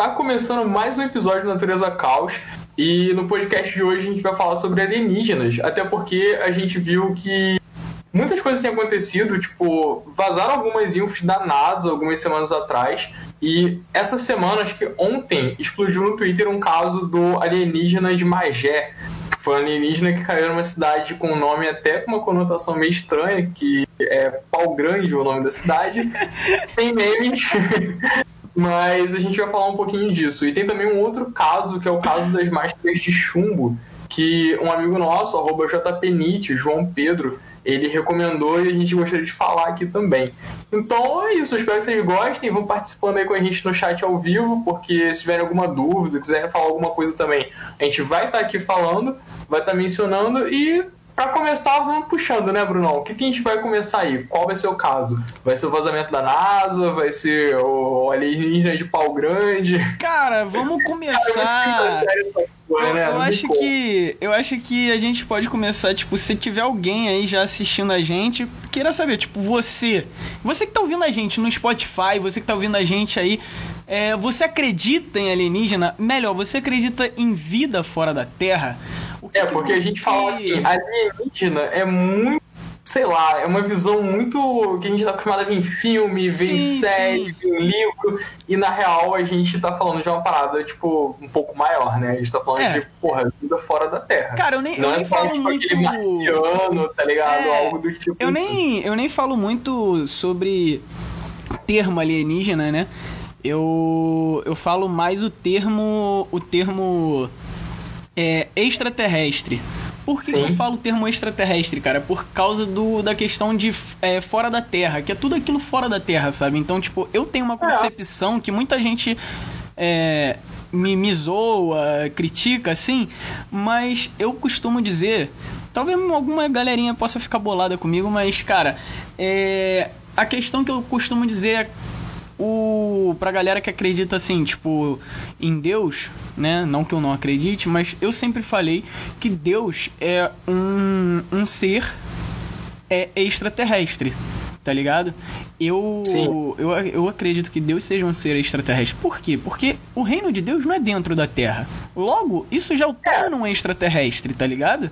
Tá começando mais um episódio do Natureza Caos. E no podcast de hoje a gente vai falar sobre alienígenas. Até porque a gente viu que muitas coisas têm acontecido, tipo, vazaram algumas infos da NASA algumas semanas atrás. E essa semana, acho que ontem, explodiu no Twitter um caso do alienígena de Magé. Foi um alienígena que caiu numa cidade com um nome até com uma conotação meio estranha, que é Pau Grande o nome da cidade, sem memes. Mas a gente vai falar um pouquinho disso. E tem também um outro caso, que é o caso das máscaras de chumbo, que um amigo nosso, arroba JPNIT, João Pedro, ele recomendou e a gente gostaria de falar aqui também. Então é isso, espero que vocês gostem, vão participando aí com a gente no chat ao vivo, porque se tiverem alguma dúvida, quiserem falar alguma coisa também, a gente vai estar aqui falando, vai estar mencionando e para começar, vamos puxando, né, Brunão? O que, que a gente vai começar aí? Qual vai ser o caso? Vai ser o vazamento da NASA? Vai ser o alienígena de pau grande? Cara, vamos começar. Eu, né? eu acho que eu acho que a gente pode começar, tipo, se tiver alguém aí já assistindo a gente, queira saber, tipo, você, você que tá ouvindo a gente no Spotify, você que tá ouvindo a gente aí, é, você acredita em alienígena? Melhor, você acredita em vida fora da Terra? É, porque a gente fala assim, alienígena é muito sei lá, é uma visão muito que a gente tá acostumado a ver em filme, ver sim, em série, ver em livro, e na real a gente tá falando de uma parada, tipo, um pouco maior, né? A gente tá falando é. de, porra, vida fora da Terra. Cara, eu nem, Não eu é nem só, falo tipo, muito... aquele marciano, tá ligado? É, Algo do tipo. Eu nem, eu nem falo muito sobre termo alienígena, né? Eu, eu falo mais o termo, o termo é, extraterrestre. Por que, que, eu falo o termo extraterrestre, cara? Por causa do, da questão de é, fora da Terra, que é tudo aquilo fora da Terra, sabe? Então, tipo, eu tenho uma concepção que muita gente é, me, me zoa, critica, assim, mas eu costumo dizer. Talvez alguma galerinha possa ficar bolada comigo, mas, cara, é, a questão que eu costumo dizer é o pra galera que acredita assim, tipo, em Deus, né? Não que eu não acredite, mas eu sempre falei que Deus é um, um ser é extraterrestre, tá ligado? Eu, eu eu acredito que Deus seja um ser extraterrestre. Por quê? Porque o reino de Deus não é dentro da Terra. Logo, isso já o torna um extraterrestre, tá ligado?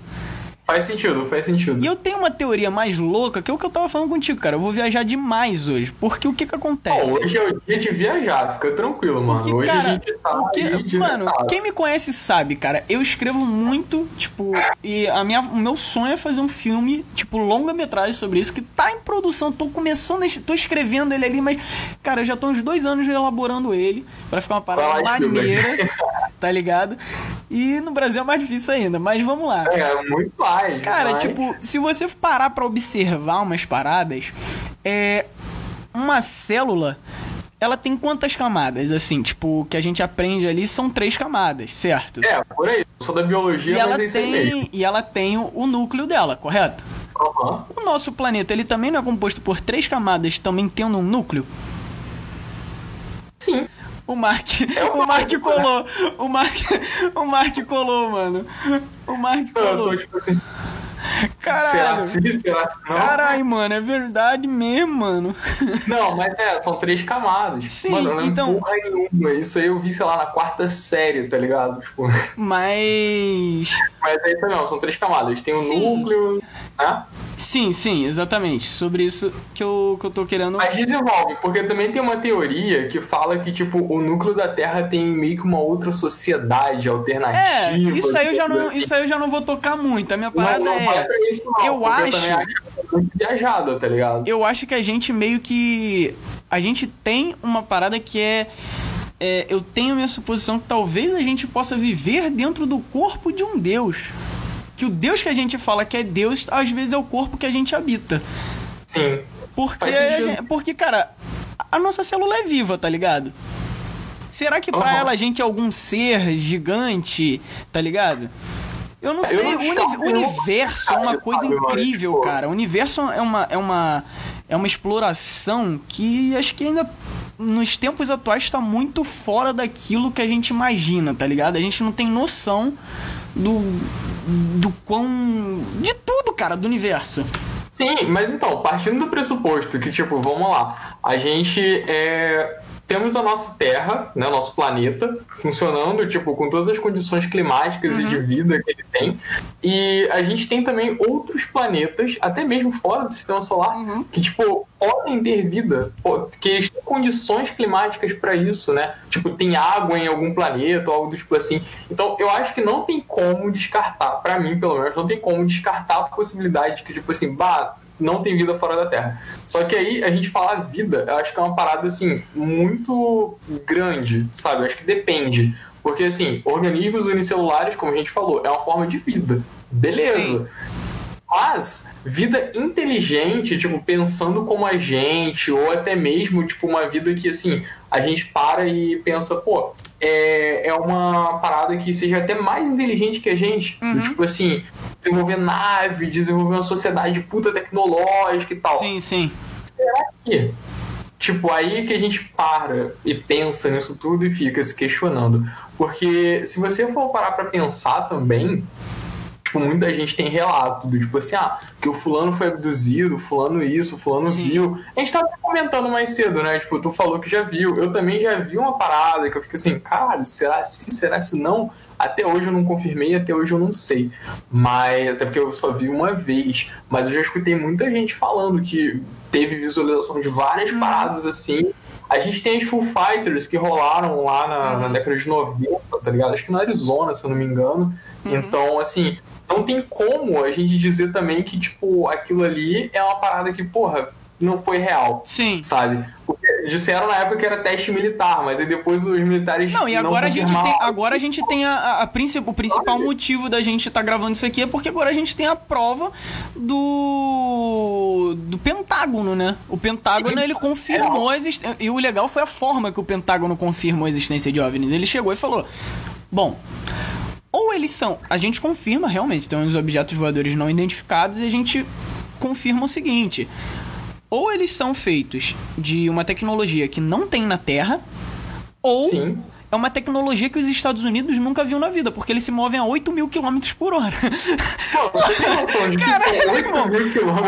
Faz sentido, faz sentido. E eu tenho uma teoria mais louca, que é o que eu tava falando contigo, cara. Eu vou viajar demais hoje. Porque o que que acontece? hoje é o dia de viajar, fica tranquilo, mano. Porque, hoje cara, a gente tá o que, Mano, quem me conhece sabe, cara. Eu escrevo muito, tipo, e a minha, o meu sonho é fazer um filme, tipo, longa-metragem sobre isso, que tá em produção. Tô começando, tô escrevendo ele ali, mas, cara, eu já tô uns dois anos elaborando ele para ficar uma parada maneira, tá ligado? E no Brasil é mais difícil ainda, mas vamos lá. É, muito Cara, tipo, se você parar pra observar umas paradas, é. Uma célula. Ela tem quantas camadas, assim, tipo, que a gente aprende ali são três camadas, certo? É, por aí. Eu sou da biologia, e mas ela é isso tem, mesmo. E ela tem o, o núcleo dela, correto? Uhum. O nosso planeta, ele também não é composto por três camadas, também tendo um núcleo? Sim. O Mark, É o Mark colou. O Mark, o Mark colou, mano. O Mark Eu colou. tô tipo assim. Caralho. Será sim? Será? Não? Caralho, mano, é verdade mesmo, mano. Não, mas é, são três camadas. Sim, Mano, não então- porra nenhuma. Isso aí eu vi, sei lá, na quarta série, tá ligado? Tipo, Mas. mas é isso não, são três camadas. Tem o Sim. núcleo, né? Sim, sim, exatamente. Sobre isso que eu, que eu tô querendo. Mas desenvolve, porque também tem uma teoria que fala que, tipo, o núcleo da Terra tem meio que uma outra sociedade alternativa. É, isso aí eu já não, assim. isso aí eu já não vou tocar muito. A minha Não, parada não vai é. Pra isso, não. eu acho- Eu acho muito viajada, tá ligado? Eu acho que a gente meio que. A gente tem uma parada que é. é, eu tenho minha suposição que talvez a gente possa viver dentro do corpo de um Deus. Que o Deus que a gente fala que é Deus, às vezes é o corpo que a gente habita. Sim. Porque, gente- porque cara, a nossa célula é viva, tá ligado? Será que pra Aham. ela a gente é algum ser gigante, tá ligado? Eu não Eu sei, o, uni- universo é uma coisa incrível, Tipo- cara. O universo é uma, é uma, é uma exploração que acho que ainda nos tempos atuais está muito fora daquilo que a gente imagina, tá ligado? A gente não tem noção do, do quão. de tudo, cara, do universo. Sim, mas então, partindo do pressuposto que, tipo, vamos lá, a gente é. Temos a nossa Terra, né, nosso planeta, funcionando, tipo, com todas as condições climáticas uhum. e de vida que ele tem. E a gente tem também outros planetas, até mesmo fora do sistema solar, uhum. que, tipo, podem ter vida, que eles têm condições climáticas para isso, né? Tipo, tem água em algum planeta ou algo do tipo assim. Então, eu acho que não tem como descartar, para mim, pelo menos, não tem como descartar a possibilidade de que, tipo assim, bah, não tem vida fora da Terra. Só que aí a gente fala vida, eu acho que é uma parada assim muito grande, sabe? Eu acho que depende. Porque assim, organismos unicelulares, como a gente falou, é uma forma de vida. Beleza. Sim. Mas vida inteligente, tipo, pensando como a gente, ou até mesmo, tipo, uma vida que, assim, a gente para e pensa, pô, é, é uma parada que seja até mais inteligente que a gente. Uhum. Tipo assim, desenvolver nave, desenvolver uma sociedade puta tecnológica e tal. Sim, sim. Será que? Tipo, aí que a gente para e pensa nisso tudo e fica se questionando. Porque se você for parar pra pensar também, tipo, muita gente tem relato do tipo assim, ah, que o fulano foi abduzido, fulano isso, fulano Sim. viu. A gente tava comentando mais cedo, né? Tipo, tu falou que já viu. Eu também já vi uma parada que eu fico assim, caralho, será se, será se não? Até hoje eu não confirmei, até hoje eu não sei. Mas, até porque eu só vi uma vez. Mas eu já escutei muita gente falando que teve visualização de várias uhum. paradas assim. A gente tem as Full Fighters que rolaram lá na, uhum. na década de 90, tá ligado? Acho que na Arizona, se eu não me engano. Uhum. Então, assim, não tem como a gente dizer também que, tipo, aquilo ali é uma parada que, porra, não foi real. Sim. Sabe? Porque disseram na época que era teste militar, mas aí depois os militares. Não, e agora não a gente tem, agora a gente tem a, a, a o principal motivo da gente estar tá gravando isso aqui é porque agora a gente tem a prova do do Pentágono, né? O Pentágono Sim. ele confirmou a existência. E o legal foi a forma que o Pentágono confirmou a existência de OVNIs. Ele chegou e falou: Bom, ou eles são. A gente confirma realmente, tem uns objetos voadores não identificados e a gente confirma o seguinte: ou eles são feitos de uma tecnologia que não tem na Terra, ou Sim é uma tecnologia que os Estados Unidos nunca viu na vida, porque eles se movem a 8 mil quilômetros por hora. Caralho, irmão,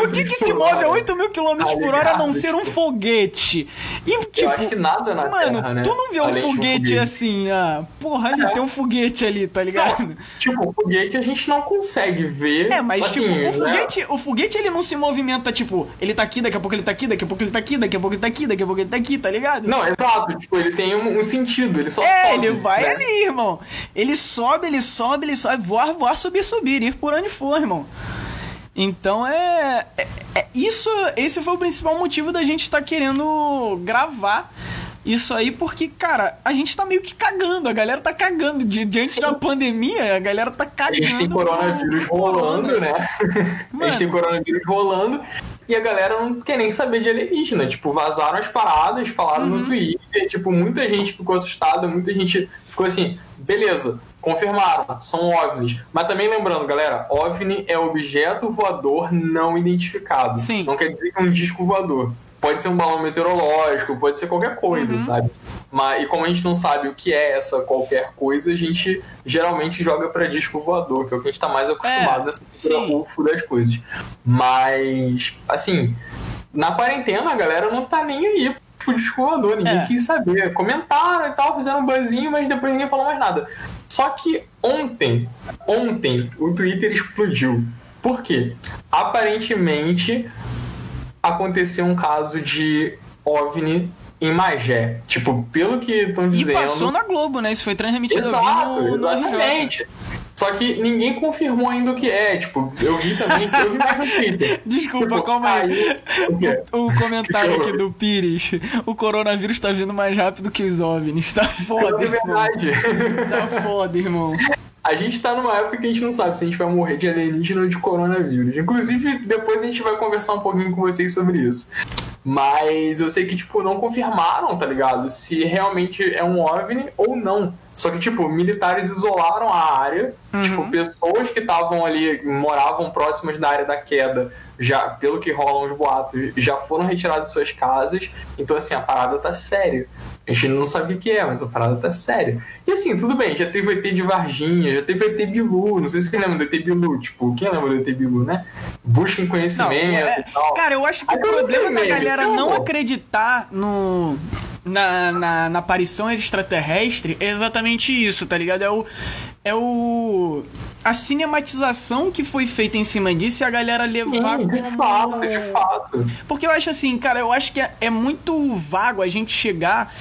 o que, que se move a 8 mil quilômetros por hora a não ser um foguete? E, tipo, Eu acho que nada na mano, Terra, né? tu não vê um foguete, foguete, assim, ah, porra, ali é. tem um foguete ali, tá ligado? Não, tipo, o foguete a gente não consegue ver. É, mas assim, tipo, o né? foguete, o foguete ele não se movimenta, tipo, ele tá aqui, daqui a pouco ele tá aqui, daqui a pouco ele tá aqui, daqui a pouco ele tá aqui, daqui a pouco ele tá aqui, tá ligado? Não, exato, tipo, ele tem um, um sentido, ele só é, ele vai né? ali, irmão. Ele sobe, ele sobe, ele sobe, voar, voar, subir, subir, ir por onde for, irmão. Então é, é, é, isso. Esse foi o principal motivo da gente estar tá querendo gravar isso aí, porque, cara, a gente tá meio que cagando, a galera tá cagando. Diante Sim. da pandemia, a galera tá cagando. A gente tem coronavírus rolando, né? Mano. A gente tem coronavírus rolando e a galera não quer nem saber de alienígena. Tipo, vazaram as paradas, falaram uhum. no Twitter, tipo, muita gente ficou assustada, muita gente ficou assim, beleza, confirmaram, são OVNIs. Mas também lembrando, galera, OVNI é objeto voador não identificado. Sim. Não quer dizer que é um disco voador. Pode ser um balão meteorológico, pode ser qualquer coisa, uhum. sabe? Mas, e como a gente não sabe o que é essa qualquer coisa, a gente geralmente joga para disco voador, que é o que a gente tá mais acostumado é, nessa UFO das coisas. Mas, assim, na quarentena a galera não tá nem aí pro disco voador, ninguém é. quis saber. Comentaram e tal, fizeram um buzzinho, mas depois ninguém falou mais nada. Só que ontem, ontem, o Twitter explodiu. Por quê? Aparentemente aconteceu um caso de OVNI em Magé. Tipo, pelo que estão dizendo. E passou na Globo, né? Isso foi transmitido Exato, no, exatamente. No Só que ninguém confirmou ainda o que é. Tipo, eu vi também, eu vi mais no Twitter. Desculpa, tipo, calma aí. aí o, o, comentário aqui do Pires. O coronavírus tá vindo mais rápido que os OVNIs. Tá foda, É verdade. Tá foda, irmão. A gente tá numa época que a gente não sabe se a gente vai morrer de alienígena ou de coronavírus. Inclusive, depois a gente vai conversar um pouquinho com vocês sobre isso. Mas eu sei que, tipo, não confirmaram, tá ligado? Se realmente é um OVNI ou não. Só que, tipo, militares isolaram a área. Uhum. Tipo, pessoas que estavam ali, moravam próximas da área da queda, já, pelo que rolam os boatos, já foram retiradas de suas casas. Então, assim, a parada tá séria. A gente não sabe o que é, mas a parada tá séria. E assim, tudo bem, já teve o ET de Varginha, já teve o ET Bilu, não sei se você lembra do ET Bilu, tipo, quem lembra do ET Bilu, né? Busquem conhecimento não, é... e tal. Cara, eu acho que Aí o problema da galera não acreditar no na, na, na aparição extraterrestre é exatamente isso, tá ligado? É o. É o. A cinematização que foi feita em cima disso e a galera levar Sim, de como- fato, de fato. Porque eu acho assim, cara, eu acho que é, é muito vago a gente chegar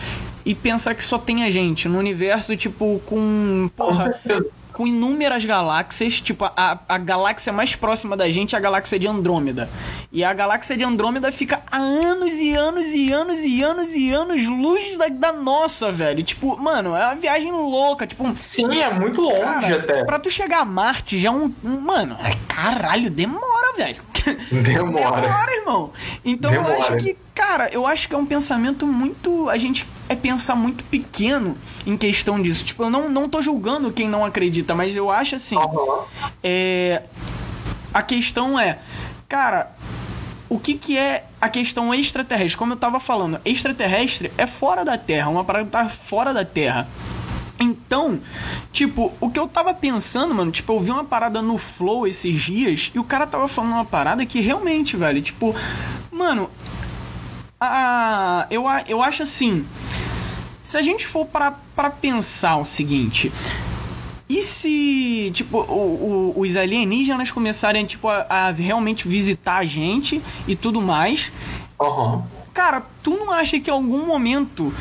e pensar que só tem a gente no universo, tipo, com. Porra. Com inúmeras galáxias, tipo, a, a galáxia mais próxima da gente é a galáxia de Andrômeda. E a galáxia de Andrômeda fica a anos e anos e anos e anos e anos luz da, da nossa, velho. Tipo, mano, é uma viagem louca. Tipo, Sim, é muito longe cara, até. pra tu chegar a Marte já é um. um- Mano, é- caralho, demora, velho. Demora. Demora, irmão. Então eu Demora. acho que, cara, eu acho que é um pensamento muito. A gente é pensar muito pequeno em questão disso. Tipo, eu não, não tô julgando quem não acredita, mas eu acho assim. Aham. É. A questão é, cara, o que que é a questão extraterrestre? Como eu tava falando, extraterrestre é fora da Terra, uma parada que tá fora da Terra. Então, tipo, o que eu tava pensando, mano, tipo, eu vi uma parada no Flow esses dias e o cara tava falando uma parada que realmente, velho, tipo, mano, a, eu, eu acho assim, se a gente for pra pensar o seguinte, e se, tipo, o- o- os alienígenas começarem, tipo, a, a realmente visitar a gente e tudo mais, Aham. cara, tu não acha que em algum momento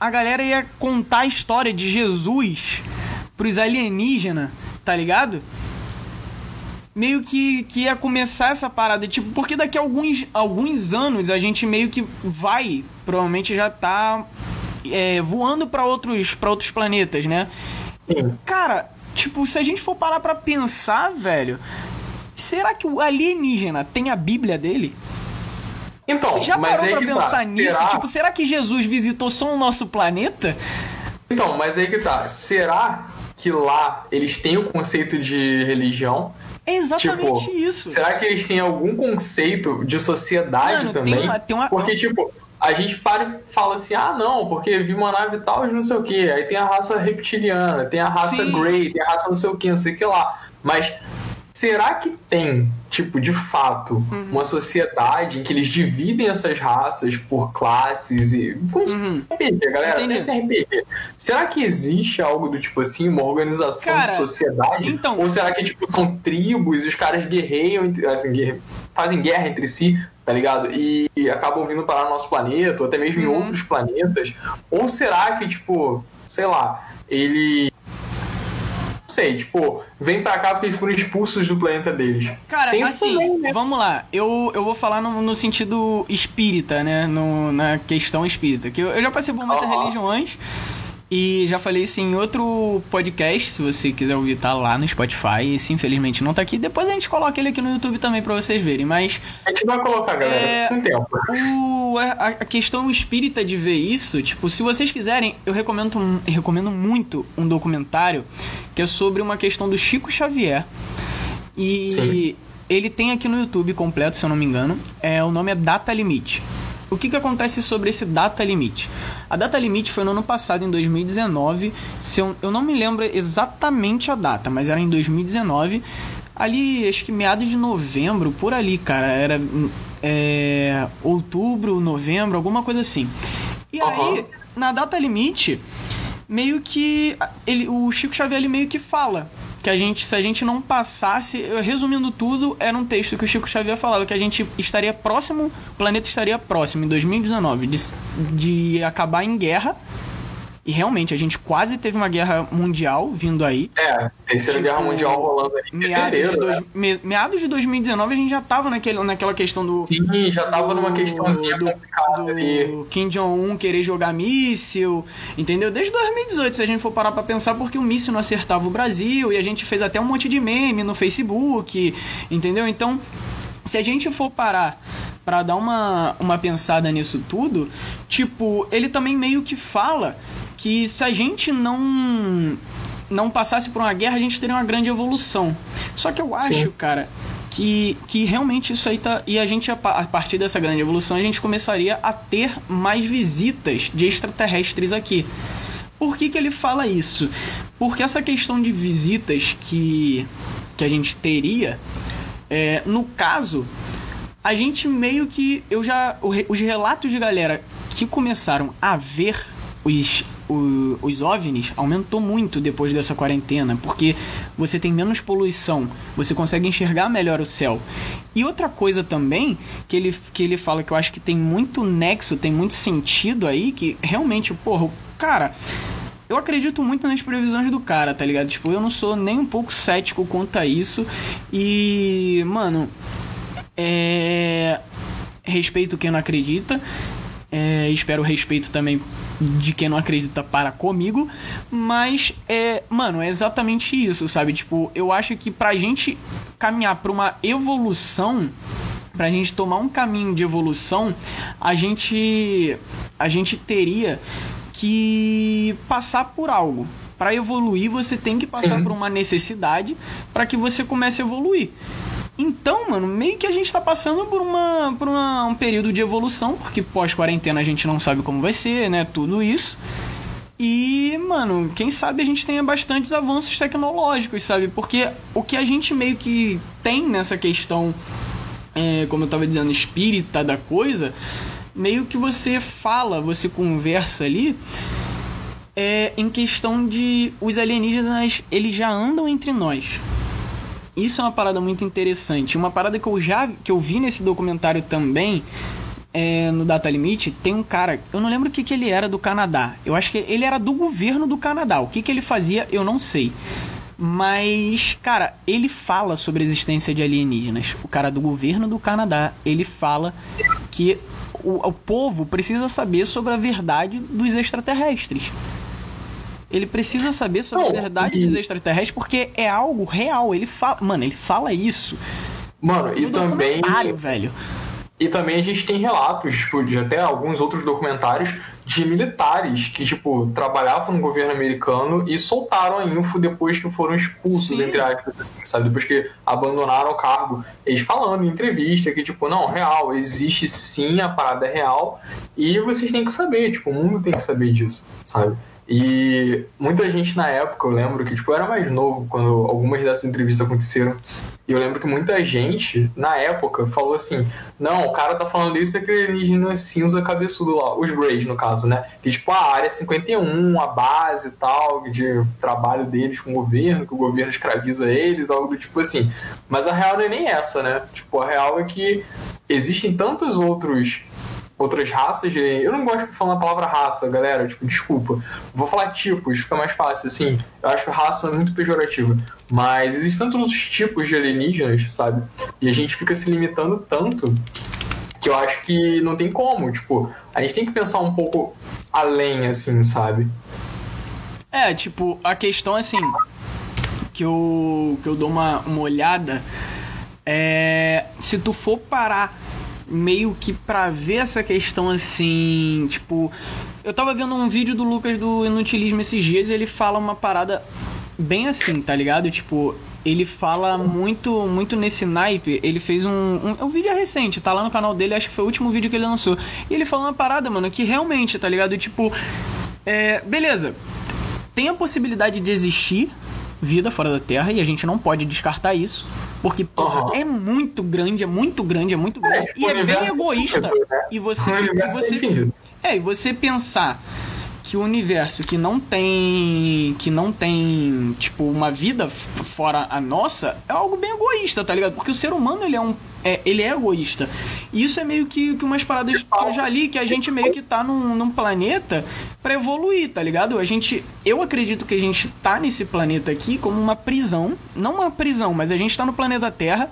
a galera ia contar a história de Jesus pros alienígenas, tá ligado? Meio que, que ia começar essa parada, tipo, porque daqui a alguns, alguns anos a gente meio que vai, provavelmente já tá é, voando pra outros, pra outros planetas, né? Sim. Cara, tipo, se a gente for parar pra pensar, velho, será que o alienígena tem a Bíblia dele? Então, Já mas parou aí pra que pensar tá. nisso? Será... Tipo, será que Jesus visitou só o nosso planeta? Então, mas aí que tá. Será que lá eles têm o conceito de religião? É exatamente Tipo, isso. Será que eles têm algum conceito de sociedade Mano, tem também? uma- tem uma- Porque, tipo, a gente para e fala assim, ah, não, porque vi uma nave tal de não sei o que. Aí tem a raça reptiliana, tem a raça Sim. Grey, tem a raça não sei o que, não sei o que lá. Mas será que tem, tipo, de fato, Uhum. uma sociedade em que eles dividem essas raças por classes e. Como se Uhum. RPG, galera, Entendi. pensa em RPG. Será que existe algo do tipo assim, uma organização Cara, de sociedade? então- Ou será que, tipo, são tribos e os caras guerreiam, assim, guerre- fazem guerra entre si, tá ligado? E, e acabam vindo parar no nosso planeta, ou até mesmo em Uhum. outros planetas? Ou será que, tipo, sei lá, ele. Sei, tipo, vem pra cá porque eles foram expulsos do planeta deles. Cara, Tem assim, também, né? vamos lá. Eu, eu vou falar no, no sentido espírita, né? No, na questão espírita. Que eu, eu já passei por muitas Aham. religiões e já falei isso em outro podcast. Se você quiser ouvir, tá lá no Spotify. Esse, infelizmente, não tá aqui. Depois a gente coloca ele aqui no YouTube também pra vocês verem. Mas A gente vai colocar, galera, É, tempo. o, a, a questão espírita de ver isso, tipo, se vocês quiserem, eu recomendo, um- eu recomendo muito um documentário que é sobre uma questão do Chico Xavier. E Sim. ele tem aqui no YouTube completo, se eu não me engano. É, o nome é Data Limite. O que, que acontece sobre esse data limite? A data limite foi no ano passado, em 2019. Se eu, eu não me lembro exatamente a data, mas era em 2019. Ali, acho que meados de novembro, por ali, cara. Era é, outubro, novembro, alguma coisa assim. E aí, Aham. na data limite, meio que ele, o Chico Xavier ele meio que fala que a gente, se a gente não passasse, resumindo tudo, era um texto que o Chico Xavier falava que a gente estaria próximo, o planeta estaria próximo em 2019 de, de acabar em guerra. E realmente a gente quase teve uma guerra mundial vindo aí. É, Terceira Tipo, Guerra Mundial rolando em Meados de, dois, né? me- meados de 2019 a gente já tava naquele, naquela questão do Sim, já tava numa do- questãozinha do, complicada ali. do Kim Jong-un querer jogar míssil, entendeu? Desde 2018, se a gente for parar pra pensar, porque o míssil não acertava o Brasil e a gente fez até um monte de meme no Facebook, entendeu? Então, se a gente for parar pra dar uma, uma pensada nisso tudo, tipo, ele também meio que fala que se a gente não não passasse por uma guerra, a gente teria uma grande evolução. Só que eu acho, Sim. cara, que, que realmente isso aí tá. E a gente, a pa- a partir dessa grande evolução, a gente começaria a ter mais visitas de extraterrestres aqui. Por que, que ele fala isso? Porque essa questão de visitas que, que a gente teria, é, no caso, a gente meio que. Eu já. Os relatos de galera que começaram a ver os, os, os OVNIs aumentou muito depois dessa quarentena, porque você tem menos poluição, você consegue enxergar melhor o céu. E outra coisa também que ele, que ele fala que eu acho que tem muito nexo, tem muito sentido aí, que realmente, porra, cara. Eu acredito muito nas previsões do cara, tá ligado? Tipo, eu não sou nem um pouco cético quanto a isso. E, mano, é. Respeito quem não acredita. É, espero respeito também de quem não acredita para comigo. Mas, é, mano, é exatamente isso, sabe? Tipo, eu acho que pra gente caminhar pra uma evolução, pra gente tomar um caminho de evolução, a gente, a gente teria que passar por algo. Para evoluir, você tem que passar Sim. por uma necessidade para que você comece a evoluir. Então, mano, meio que a gente tá passando por, uma, por uma, um período de evolução, porque pós-quarentena a gente não sabe como vai ser, né? Tudo isso. E, mano, quem sabe a gente tenha bastantes avanços tecnológicos, sabe? Porque o que a gente meio que tem nessa questão, é, como eu tava dizendo, espírita da coisa, meio que você fala, você conversa ali, é em questão de os alienígenas, eles já andam entre nós isso é uma parada muito interessante. Uma parada que eu já que eu vi nesse documentário também, é, no Data Limit, tem um cara, eu não lembro o que, que ele era do Canadá. Eu acho que ele era do governo do Canadá. O que, que ele fazia, eu não sei. Mas, cara, ele fala sobre a existência de alienígenas. O cara do governo do Canadá, ele fala que o, o povo precisa saber sobre a verdade dos extraterrestres. Ele precisa saber sobre a verdade dos extraterrestres porque é algo real. Ele fala. Mano, ele fala isso. Mano, e também. velho. E também a gente tem relatos, tipo, de até alguns outros documentários de militares que, tipo, trabalhavam no governo americano e soltaram a info depois que foram expulsos, Sim. entre aspas, assim, sabe? Depois que abandonaram o cargo. Eles falando em entrevista que, tipo, não, real, existe sim, a parada é real e vocês têm que saber, tipo, o mundo tem que saber disso, sabe? E muita gente na época, eu lembro que, tipo, eu era mais novo quando algumas dessas entrevistas aconteceram. E eu lembro que muita gente, na época, falou assim: não, o cara tá falando isso daquele alienígena cinza cabeçudo lá, os Greys, no caso, né? Que, tipo, a área 51, a base e tal, de trabalho deles com o governo, que o governo escraviza eles, algo do tipo assim. Mas a real não é nem essa, né? Tipo, a real é que existem tantos outros outras raças. De... Eu não gosto de falar a palavra raça, galera. Tipo, desculpa. Vou falar tipos, fica mais fácil, assim. Eu acho raça muito pejorativa. Mas existem tantos tipos de alienígenas, sabe? E a gente fica se limitando tanto que eu acho que não tem como. Tipo, a gente tem que pensar um pouco além, assim, sabe? É, tipo, a questão assim. Que eu, que eu dou uma, uma olhada. É. Se tu for parar meio que pra ver essa questão assim, tipo, eu tava vendo um vídeo do Lucas do Inutilismo esses dias e ele fala uma parada bem assim, tá ligado? Tipo, ele fala muito muito nesse naipe. Ele fez um, um, um vídeo recente, tá lá no canal dele, acho que foi o último vídeo que ele lançou. E ele fala uma parada, mano, que realmente, tá ligado? Tipo, é, beleza. Tem a possibilidade de existir vida fora da Terra e a gente não pode descartar isso. Porque porra, uhum. é muito grande, é muito grande, é muito grande. É, e é bem egoísta. né? E você, e você é, e você pensar que o universo que não tem que não tem tipo uma vida fora a nossa é algo bem egoísta, tá ligado? Porque o ser humano ele é um é, ele é egoísta. Isso é meio que, que umas paradas que eu já li, que a gente meio que tá num, num planeta para evoluir, tá ligado? A gente. Eu acredito que a gente tá nesse planeta aqui como uma prisão. Não uma prisão, mas a gente tá no planeta Terra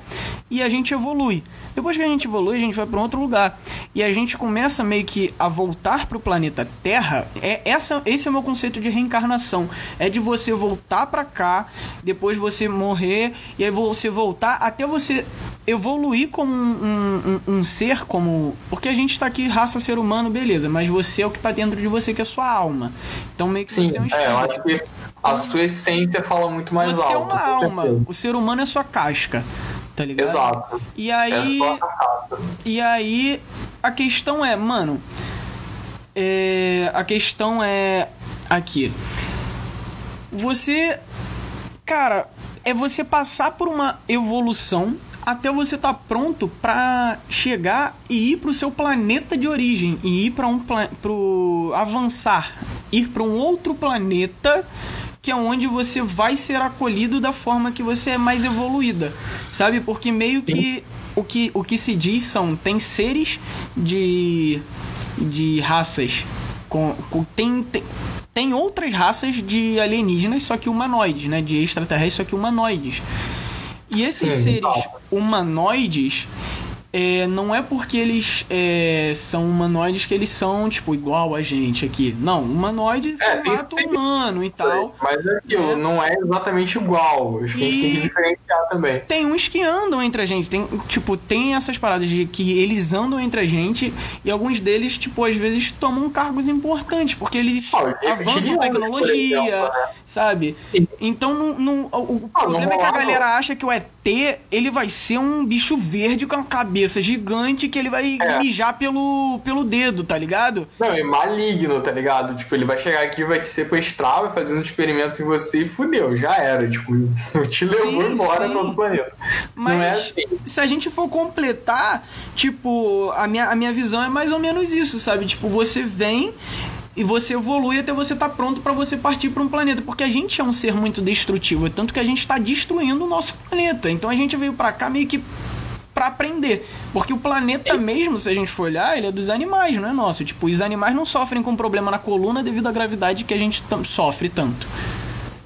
e a gente evolui. Depois que a gente evolui, a gente vai para outro lugar. E a gente começa meio que a voltar para o planeta Terra. É essa, esse é o meu conceito de reencarnação. É de você voltar para cá, depois você morrer e aí você voltar até você evoluir como um, um, um, ser, como. Porque a gente tá aqui, raça ser humano, beleza, mas você é o que tá dentro de você, que é sua alma. Então meio que Sim, você é um espírito. É, eu acho que a sua essência fala muito mais você alto. Você é uma alma. O ser humano é sua casca. Tá ligado? Exato. E aí. E aí, a questão é, mano. É, a questão é. Aqui. Você. Cara, é você passar por uma evolução até você estar tá pronto para chegar e ir para o seu planeta de origem e ir para um pro avançar, ir para um outro planeta que é onde você vai ser acolhido da forma que você é mais evoluída, sabe? Porque meio Sim. que o que o que se diz são tem seres de de raças com, com tem, tem tem outras raças de alienígenas, só que humanoides, né? De extraterrestres, só que humanoides. E esses Sim, seres humanoides é, não é porque eles é, são humanoides que eles são, tipo, igual a gente aqui. Não, humanoide é, formato humano e tal. Mas é aquilo, né? não é exatamente igual. Acho que a gente tem que diferenciar também. Tem uns que andam entre a gente. Tem, tipo, tem essas paradas de que eles andam entre a gente e alguns deles, tipo, às vezes tomam cargos importantes, porque eles oh, avançam tecnologia, exemplo, né? sabe? Sim. Então, não, não, o, o ah, problema é que a galera acha que o ET, ele vai ser um bicho verde com a cabeça gigante que ele vai é. mijar pelo, pelo dedo, tá ligado? Não, é maligno, tá ligado? Tipo, ele vai chegar aqui, vai te sequestrar, vai fazer uns experimentos em você e fudeu, já era. Tipo, te levou sim, embora sim. pro outro planeta. Mas Não é assim. se a gente for completar, tipo, a minha, a minha visão é mais ou menos isso, sabe? Tipo, você vem e você evolui até você estar tá pronto para você partir para um planeta, porque a gente é um ser muito destrutivo, tanto que a gente está destruindo o nosso planeta. Então a gente veio para cá meio que para aprender. Porque o planeta Sim. mesmo, se a gente for olhar, ele é dos animais, não é nosso. Tipo, os animais não sofrem com problema na coluna devido à gravidade que a gente sofre tanto.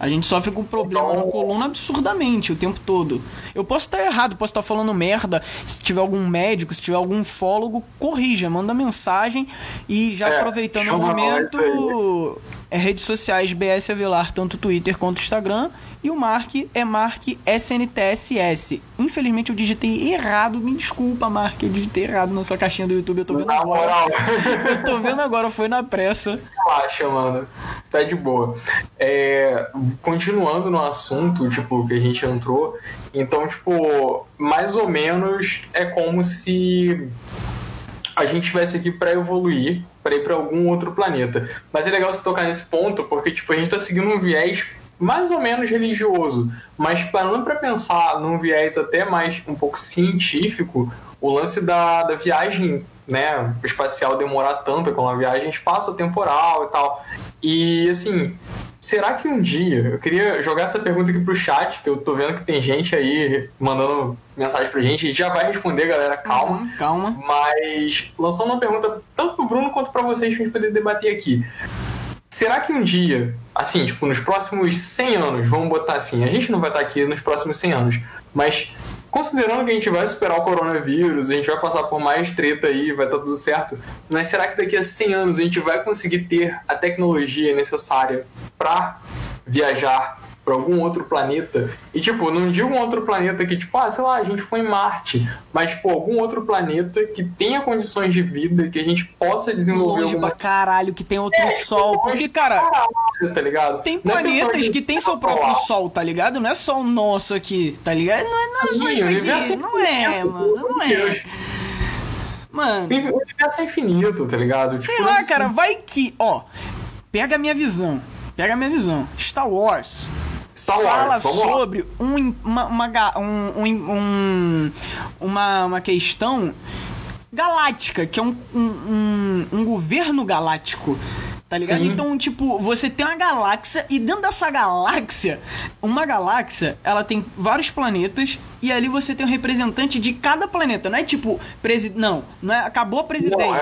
A gente sofre com problema na coluna absurdamente o tempo todo. Eu posso estar errado, posso estar falando merda. Se tiver algum médico, se tiver algum fólogo, corrija, manda mensagem. E já é, aproveitando o momento, é redes sociais BS Avelar, tanto Twitter quanto Instagram. E o Mark é Mark SNTSS. Infelizmente eu digitei errado. Me desculpa, Mark. Eu digitei errado na sua caixinha do YouTube. Eu tô vendo agora. eu tô vendo agora, foi na pressa. Relaxa, mano. Tá de boa. É, continuando no assunto, tipo, que a gente entrou. Então, tipo, mais ou menos é como se a gente estivesse aqui para evoluir, para ir para algum outro planeta. Mas é legal se tocar nesse ponto, porque tipo, a gente está seguindo um viés mais ou menos religioso, mas parando para pensar num viés até mais um pouco científico, o lance da, da viagem né, espacial demorar tanto com uma viagem espaço-temporal e tal. E assim, será que um dia, eu queria jogar essa pergunta aqui pro chat, que eu tô vendo que tem gente aí mandando mensagem pra gente, a gente já vai responder, galera, calma. Uhum, calma. Mas lançando uma pergunta tanto pro Bruno quanto para vocês pra gente poder debater aqui. Será que um dia, assim, tipo, nos próximos 100 anos, vamos botar assim, a gente não vai estar aqui nos próximos 100 anos, mas considerando que a gente vai superar o coronavírus, a gente vai passar por mais treta aí, vai estar tudo certo, mas será que daqui a 100 anos a gente vai conseguir ter a tecnologia necessária para viajar para algum outro planeta. E, tipo, não digo um outro planeta que, tipo, ah, sei lá, a gente foi em Marte. Mas, tipo, algum outro planeta que tenha condições de vida, que a gente possa desenvolver. Longe alguma... pra caralho, que tem outro é, sol. Porque, cara. Caralho, tá ligado? Tem não é planetas é que, tem seu próprio sol, tá ligado? Não é só o nosso aqui, tá ligado? Não, é, Sim, é aqui. não é, mano. Não é. Mano. O universo é infinito, tá ligado? Sei tipo, lá, assim... cara, vai que. Ó, pega a minha visão. Pega a minha visão. Star Wars Star Wars, fala sobre um, uma, uma, um, um, uma, uma questão galáctica, que é um, um, um governo galáctico. Tá ligado? Sim. Então, tipo, você tem uma galáxia e dentro dessa galáxia, uma galáxia, ela tem vários planetas e ali você tem um representante de cada planeta. Não é tipo, presi não, não é, acabou a presidente. Não, é,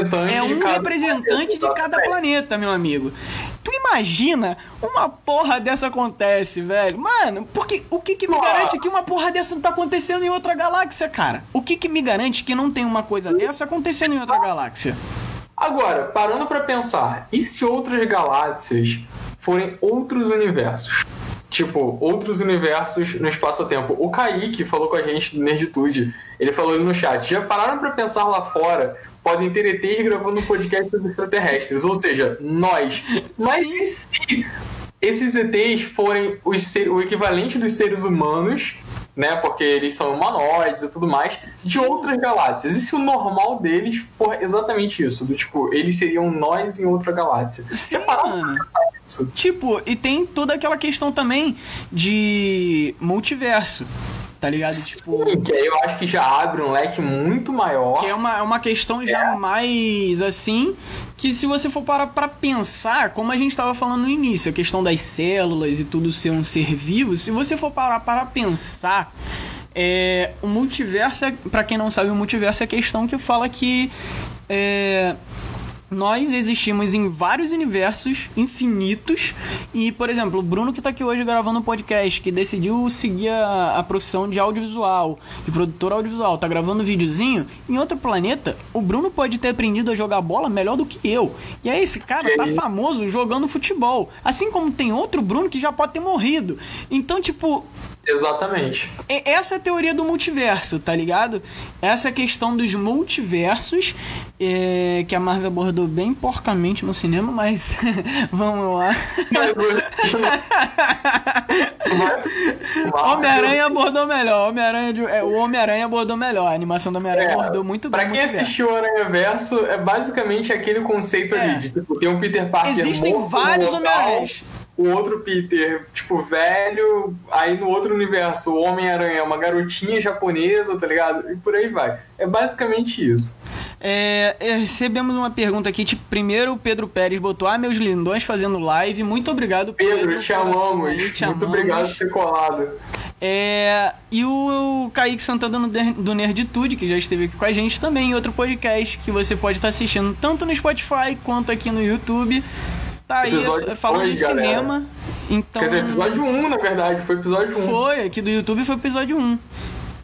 representante é um representante planeta, de cada planeta, meu amigo. Tu imagina uma porra dessa acontece, velho? Mano, porque o que que me garante que uma porra dessa não tá acontecendo em outra galáxia, cara? O que que me garante que não tem uma coisa dessa acontecendo em outra galáxia? Agora, parando para pensar, e se outras galáxias forem outros universos? Tipo, outros universos no espaço-tempo. O Kaique falou com a gente do Nerditude. Ele falou no chat. Já pararam para pensar lá fora? Podem ter ETs gravando um podcast sobre extraterrestres. Ou seja, nós. Mas e se esses ETs forem os, o equivalente dos seres humanos né? Porque eles são humanoides e tudo mais, de outras galáxias. E se o normal deles for exatamente isso? Do tipo, eles seriam nós em outra galáxia. Sim, mano. Tipo, e tem toda aquela questão também de multiverso. Tá ligado? Tipo. Sim, que aí eu acho que já abre um leque muito maior. Que é uma, é uma questão já é. mais assim. Que se você for parar pra pensar, como a gente estava falando no início, a questão das células e tudo ser um ser vivo, se você for parar para pensar. É, o multiverso, é, para quem não sabe, o multiverso é a questão que fala que é, nós existimos em vários universos infinitos e, por exemplo, o Bruno que está aqui hoje gravando um podcast, que decidiu seguir a, a, profissão de audiovisual, de produtor audiovisual, tá gravando um videozinho, em outro planeta, o Bruno pode ter aprendido a jogar bola melhor do que eu. E aí esse cara tá famoso jogando futebol. Assim como tem outro Bruno que já pode ter morrido. Então, tipo, Exatamente. Essa é a teoria do multiverso, tá ligado? Essa é a questão dos multiversos, é, que a Marvel abordou bem porcamente no cinema, mas vamos lá. Homem-Aranha abordou melhor. Homem-Aranha, é, o Homem-Aranha abordou melhor. A animação do Homem-Aranha é, abordou muito bem. Pra quem assistiu o Aranha Verso, é basicamente aquele conceito é. ali de tipo, tem um Peter Parker. Existem vários Homem-Aranhas o outro Peter, tipo, velho, aí no outro universo o Homem-Aranha é uma garotinha japonesa, tá ligado? E por aí vai. É basicamente isso. É, é, recebemos uma pergunta aqui, tipo, primeiro o Pedro Pérez botou, ah, meus lindões fazendo live, muito obrigado, Pedro. Pedro, te amamos, te muito amamos. obrigado por ter colado. É, e o, o Kaique Santana do Nerditude, que já esteve aqui com a gente também em outro podcast, que você pode estar assistindo tanto no Spotify quanto aqui no YouTube. Tá aí, falando de galera. cinema. Então... Quer dizer, episódio 1, na verdade, foi episódio 1. Foi, aqui do YouTube foi episódio 1.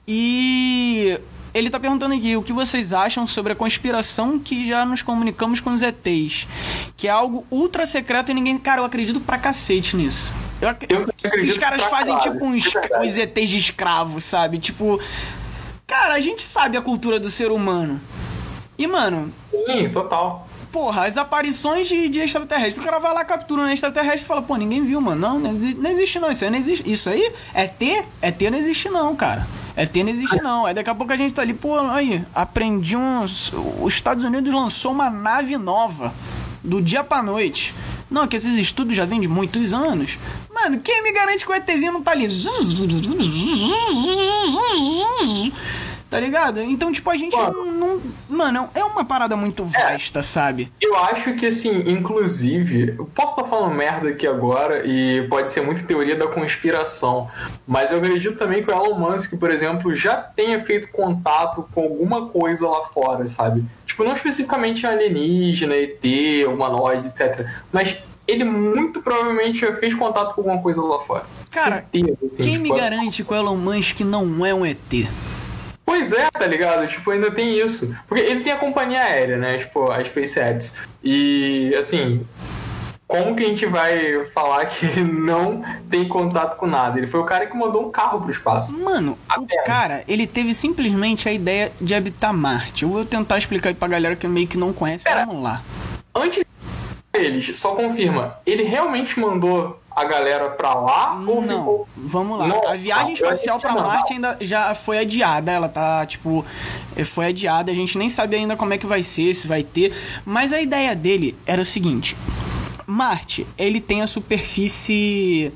E ele tá perguntando aqui o que vocês acham sobre a conspiração que já nos comunicamos com os ETs. Que é algo ultra secreto e ninguém. Cara, eu acredito pra cacete nisso. Eu, ac... eu acredito Os caras fazem claro, tipo uns, é os ETs de escravos, sabe? Tipo. Cara, a gente sabe a cultura do ser humano. E, mano. Sim, total porra, as aparições de, de extraterrestre. O cara vai lá, captura um extraterrestre e fala, pô, ninguém viu, mano. Não, não existe, não existe não. Isso aí não existe. Isso aí é T? É T não existe não, cara. É T não existe não. Aí daqui a pouco a gente tá ali, pô, aí, aprendi uns. Os Estados Unidos lançou uma nave nova. Do dia pra noite. Não, que esses estudos já vêm de muitos anos. Mano, quem me garante que o ETzinho não tá ali? Tá ligado? Então, tipo, a gente não, não, Mano, é uma parada muito é. vasta, é, sabe? Eu acho que, assim, inclusive. Eu posso estar tá falando merda aqui agora e pode ser muito teoria da conspiração. Mas eu acredito também que o Elon Musk, por exemplo, já tenha feito contato com alguma coisa lá fora, sabe? Tipo, não especificamente alienígena, ET, humanoide, etc. Mas ele muito provavelmente já fez contato com alguma coisa lá fora. Cara, Certeza, assim, quem tipo, me garante que o Elon Musk não é um ET? Pois é, tá ligado? Tipo, ainda tem isso. Porque ele tem a companhia aérea, né? Tipo, a SpaceX. E, assim, como que a gente vai falar que ele não tem contato com nada? Ele foi o cara que mandou um carro pro espaço. Mano, o cara, ele teve simplesmente a ideia de habitar Marte. Eu vou tentar explicar aí pra galera que meio que não conhece, Pera, vamos lá. Antes eles, só confirma, ele realmente mandou a galera pra lá? Ou não, ficou... vamos lá. Não, a viagem espacial para Marte ainda já foi adiada. Ela tá, tipo, foi adiada. A gente nem sabe ainda como é que vai ser, se vai ter. Mas a ideia dele era o seguinte: Marte, ele tem a superfície.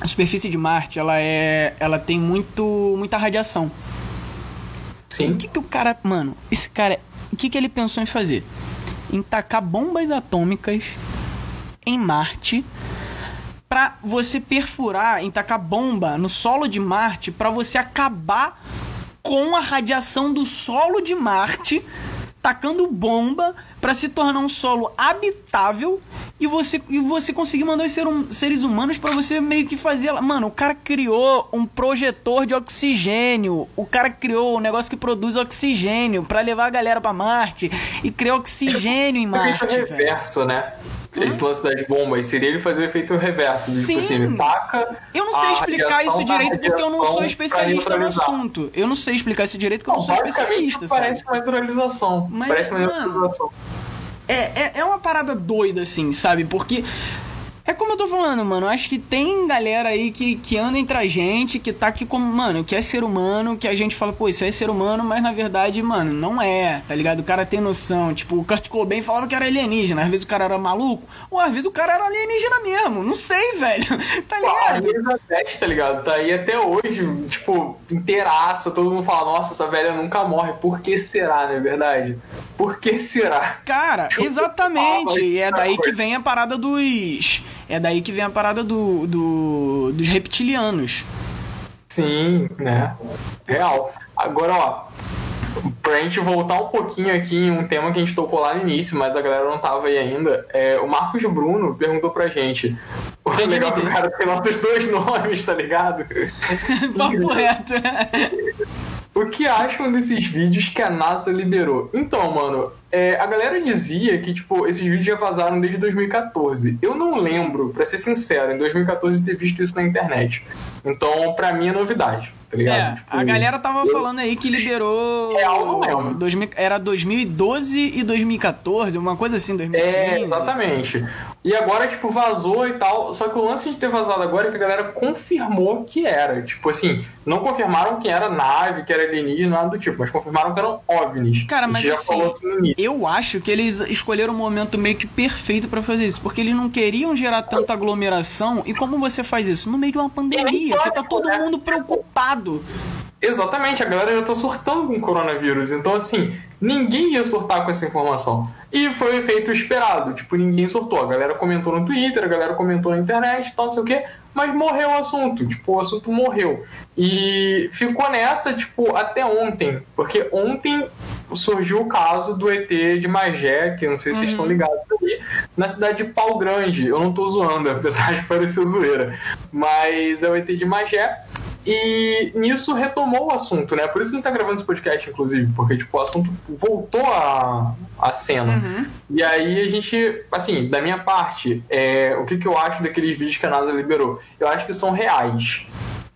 A superfície de Marte, ela é. Ela tem muito. muita radiação. Sim. O que, que o cara. Mano, esse cara. O que, que ele pensou em fazer? Em tacar bombas atômicas em Marte para você perfurar, tacar bomba no solo de Marte para você acabar com a radiação do solo de Marte, tacando bomba para se tornar um solo habitável e você, e você conseguir mandar os ser, um, seres humanos para você meio que fazer. Mano, o cara criou um projetor de oxigênio. O cara criou um negócio que produz oxigênio para levar a galera para Marte e criou oxigênio em Marte. É reverso, né? esse lance das bombas seria ele fazer o efeito reverso. Sim. Tipo assim, taca. Eu não sei explicar isso direito porque eu não sou especialista no assunto. Eu não sei explicar isso direito porque eu não sou especialista. Parece sabe? uma neutralização. Mas, parece uma neutralização. É, é, é uma parada doida, assim, sabe? Porque é como eu tô falando, mano. Acho que tem galera aí que, que anda entre a gente, que tá aqui como, mano, que é ser humano, que a gente fala, pô, isso é ser humano, mas na verdade, mano, não é, tá ligado? O cara tem noção. Tipo, o Kurt Cobain falava que era alienígena. Às vezes o cara era maluco, ou às vezes o cara era alienígena mesmo. Não sei, velho. Tá ligado? Pô, a Elizabeth, tá ligado? Tá aí até hoje, tipo, inteiraça, todo mundo fala, nossa, essa velha nunca morre. Por que será, não é verdade? Por que será? Cara, exatamente. E é daí que vem a parada dos. É daí que vem a parada do, do dos reptilianos. Sim, né? Real. Agora, ó, pra gente voltar um pouquinho aqui em um tema que a gente tocou lá no início, mas a galera não tava aí ainda, é, o Marcos Bruno perguntou pra gente. O legal que o cara tem nossos dois nomes, tá ligado? Papo reto. O que acham desses vídeos que a NASA liberou? Então, mano, é, a galera dizia que, tipo, esses vídeos já vazaram desde 2014. Eu não lembro, pra ser sincero, em 2014 ter visto isso na internet. Então, pra mim é novidade, tá ligado? É, tipo, a galera tava eu... falando aí que liberou. É, lembro. 2000, era 2012 e 2014, uma coisa assim, 2015. É, exatamente. E agora, tipo, vazou e tal. Só que o lance de ter vazado agora é que a galera confirmou que era. Tipo assim, não confirmaram que era nave, que era alienígena, nada do tipo, mas confirmaram que eram OVNIs. Cara, mas assim, eu acho que eles escolheram um momento meio que perfeito para fazer isso, porque eles não queriam gerar tanta aglomeração. E como você faz isso? No meio de uma pandemia, que tá todo né? mundo preocupado. Exatamente, a galera já tá surtando com o coronavírus. Então, assim, ninguém ia surtar com essa informação. E foi o efeito esperado. Tipo, ninguém surtou. A galera comentou no Twitter, a galera comentou na internet, tal, não sei o quê. Mas morreu o assunto. Tipo, o assunto morreu. E ficou nessa, tipo, até ontem. Porque ontem surgiu o caso do ET de Magé, que não sei se uhum. vocês estão ligados ali, na cidade de Pau Grande. Eu não tô zoando, apesar de parecer zoeira. Mas é o ET de Magé. E nisso retomou o assunto, né? Por isso que a gente tá gravando esse podcast, inclusive, porque tipo, o assunto voltou à, à cena. Uhum. E aí a gente, assim, da minha parte, é, o que, que eu acho daqueles vídeos que a NASA liberou? Eu acho que são reais.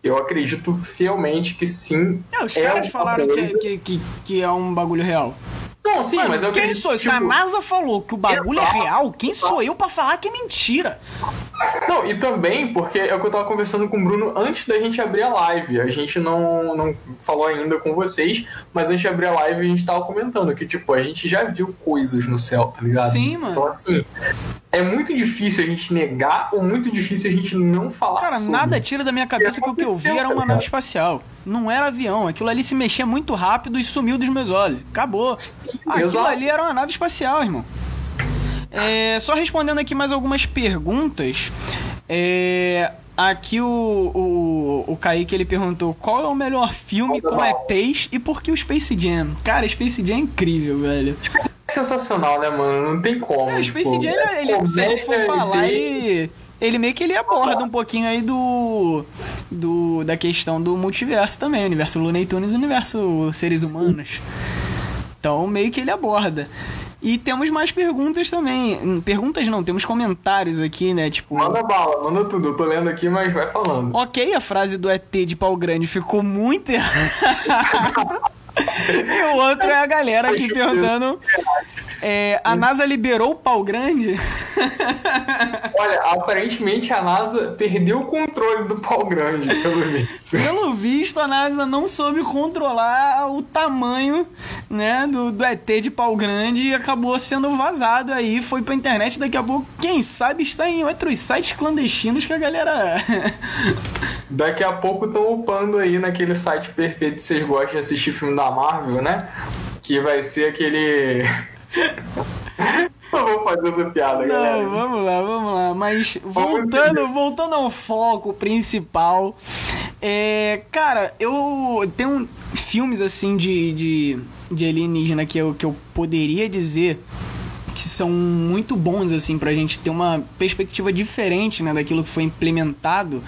Eu acredito fielmente que sim. É, os é caras falaram que, que, que, que é um bagulho real. Não, sim, Mano, mas eu Quem sou? Tipo... Se a NASA falou que o bagulho Exato. é real, quem sou eu para falar que é mentira? Não, e também porque é o que eu tava conversando com o Bruno antes da gente abrir a live. A gente não, não falou ainda com vocês, mas antes de abrir a live a gente tava comentando que, tipo, a gente já viu coisas no céu, tá ligado? Sim, mano. Então, assim, é muito difícil a gente negar ou muito difícil a gente não falar Cara, sobre. nada tira da minha cabeça que o que eu vi era uma nave espacial. Não era avião. Aquilo ali se mexia muito rápido e sumiu dos meus olhos. Acabou. Sim, Aquilo exato. ali era uma nave espacial, irmão. É, só respondendo aqui mais algumas perguntas. É, aqui o, o, o Kaique ele perguntou qual é o melhor filme com ETs e por que o Space Jam? Cara, Space Jam é incrível, velho. Sensacional, né, mano? Não tem como. É, o Space tipo, Jam, ele, ele se ele for falar, ele, ele meio que ele aborda um pouquinho aí do, do da questão do multiverso também, universo Looney Tunes e universo seres humanos. Então, meio que ele aborda. E temos mais perguntas também. Perguntas não, temos comentários aqui, né? Tipo. Manda bala, manda tudo. Eu tô lendo aqui, mas vai falando. Ok, a frase do ET de pau grande ficou muito errada. e o outro é a galera aqui perguntando é, a NASA liberou o pau grande? Olha, aparentemente a NASA perdeu o controle do pau grande, pelo visto. Pelo visto, a NASA não soube controlar o tamanho né, do, do ET de pau grande e acabou sendo vazado aí, foi pra internet. Daqui a pouco, quem sabe, está em outros sites clandestinos que a galera. Daqui a pouco estão upando aí naquele site perfeito que vocês gostam de assistir filme da Marvel, né? Que vai ser aquele Eu vou fazer essa piada, Não, galera. vamos lá, vamos lá. Mas voltando, voltando ao foco principal. É, cara, eu tenho filmes assim de, de, de alienígena que eu, que eu poderia dizer que são muito bons assim pra gente ter uma perspectiva diferente né, daquilo que foi implementado.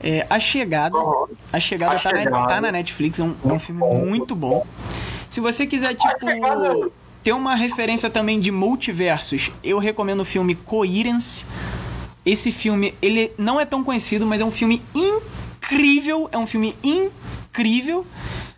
É, a Chegada. Uhum. A Chegada, a tá, chegada. Na, tá na Netflix, é um, é um filme muito bom. Se você quiser, tipo tem uma referência também de multiversos. Eu recomendo o filme Coherence. Esse filme, ele não é tão conhecido, mas é um filme incrível. É um filme incrível.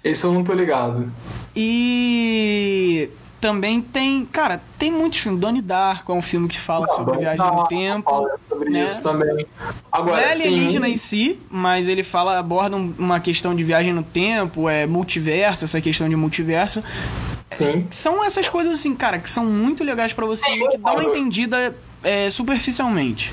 Esse eu não tô ligado. E também tem, cara, tem muitos filmes. Donnie Darko é um filme que fala não, sobre viagem no tempo. Fala sobre né? isso também. Agora, não é alienígena tem... em si, mas ele fala, aborda uma questão de viagem no tempo, é multiverso, essa questão de multiverso. Sim. São essas coisas assim, cara, que são muito legais para você e que dá uma entendida é, superficialmente.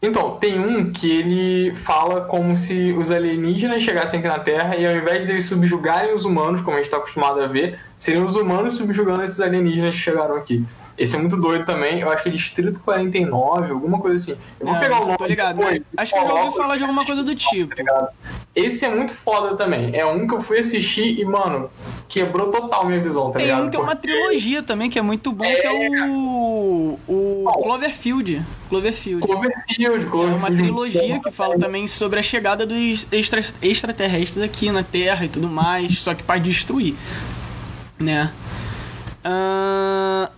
Então, tem um que ele fala como se os alienígenas chegassem aqui na Terra e ao invés deles subjugarem os humanos, como a gente está acostumado a ver, seriam os humanos subjugando esses alienígenas que chegaram aqui. Esse é muito doido também. Eu acho que é Distrito 49, alguma coisa assim. Eu vou É, pegar o nome. tô ligado, depois né? Acho que eu já ouvi falar de alguma coisa do tipo. Esse é muito foda também. É um que eu fui assistir e, mano, quebrou total minha visão, tá Tem ligado? um que é uma Porque- trilogia também, que é muito bom, que é o. O Cloverfield. Cloverfield. Cloverfield, É uma Cloverfield. trilogia que fala também sobre a chegada dos extra- extraterrestres aqui na Terra e tudo mais, só que para destruir, né? Ah,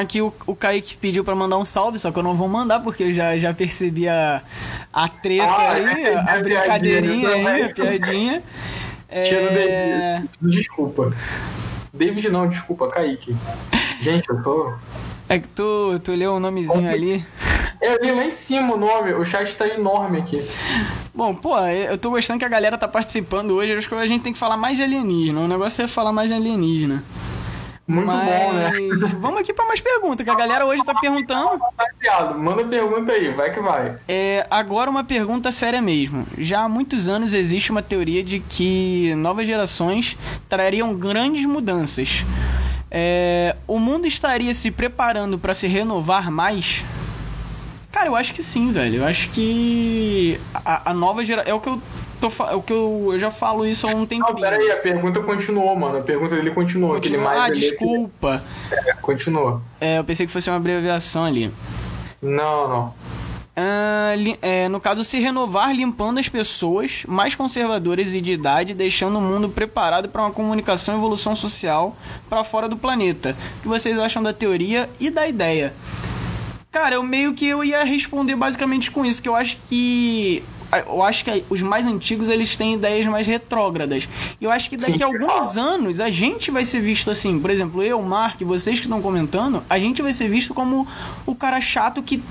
aqui o, o Kaique pediu pra mandar um salve, só que eu não vou mandar porque eu já, já percebi a, a treta Ah, aí, é, a, é brincadeirinha aí, a piadinha. É. Desculpa. David não, desculpa, Kaique. Gente, eu tô. é que tu, tu leu o nomezinho ali. Eu li lá em cima o nome, o chat tá enorme aqui. Bom, pô, eu tô gostando que a galera tá participando hoje. Acho que a gente tem que falar mais de alienígena. O negócio é falar mais de alienígena. Muito Mas bom, né? vamos aqui pra mais perguntas, que a galera hoje tá perguntando. Manda pergunta aí, vai que vai. É, agora uma pergunta séria mesmo. Já há muitos anos existe uma teoria de que novas gerações trariam grandes mudanças. É, o mundo estaria se preparando pra se renovar mais? Cara, eu acho que sim, velho. Eu acho que a, a nova geração. É o que eu tô é o que eu, eu já falo isso há um tempinho. Não, pera aí, a pergunta continuou, mano. A pergunta dele continuou. Continua- mais Ah, ali, desculpa. aquele- Continuou. É, eu pensei que fosse uma abreviação ali. Não, não. Ah, é, no caso, se renovar limpando as pessoas mais conservadoras e de idade, deixando o mundo preparado para uma comunicação e evolução social para fora do planeta. O que vocês acham da teoria e da ideia? Cara, eu meio que eu ia responder basicamente com isso, que eu acho que eu acho que os mais antigos eles têm ideias mais retrógradas. E eu acho que daqui Sim, a alguns anos a gente vai ser visto assim, por exemplo, eu, Mark, vocês que estão comentando, a gente vai ser visto como o cara chato que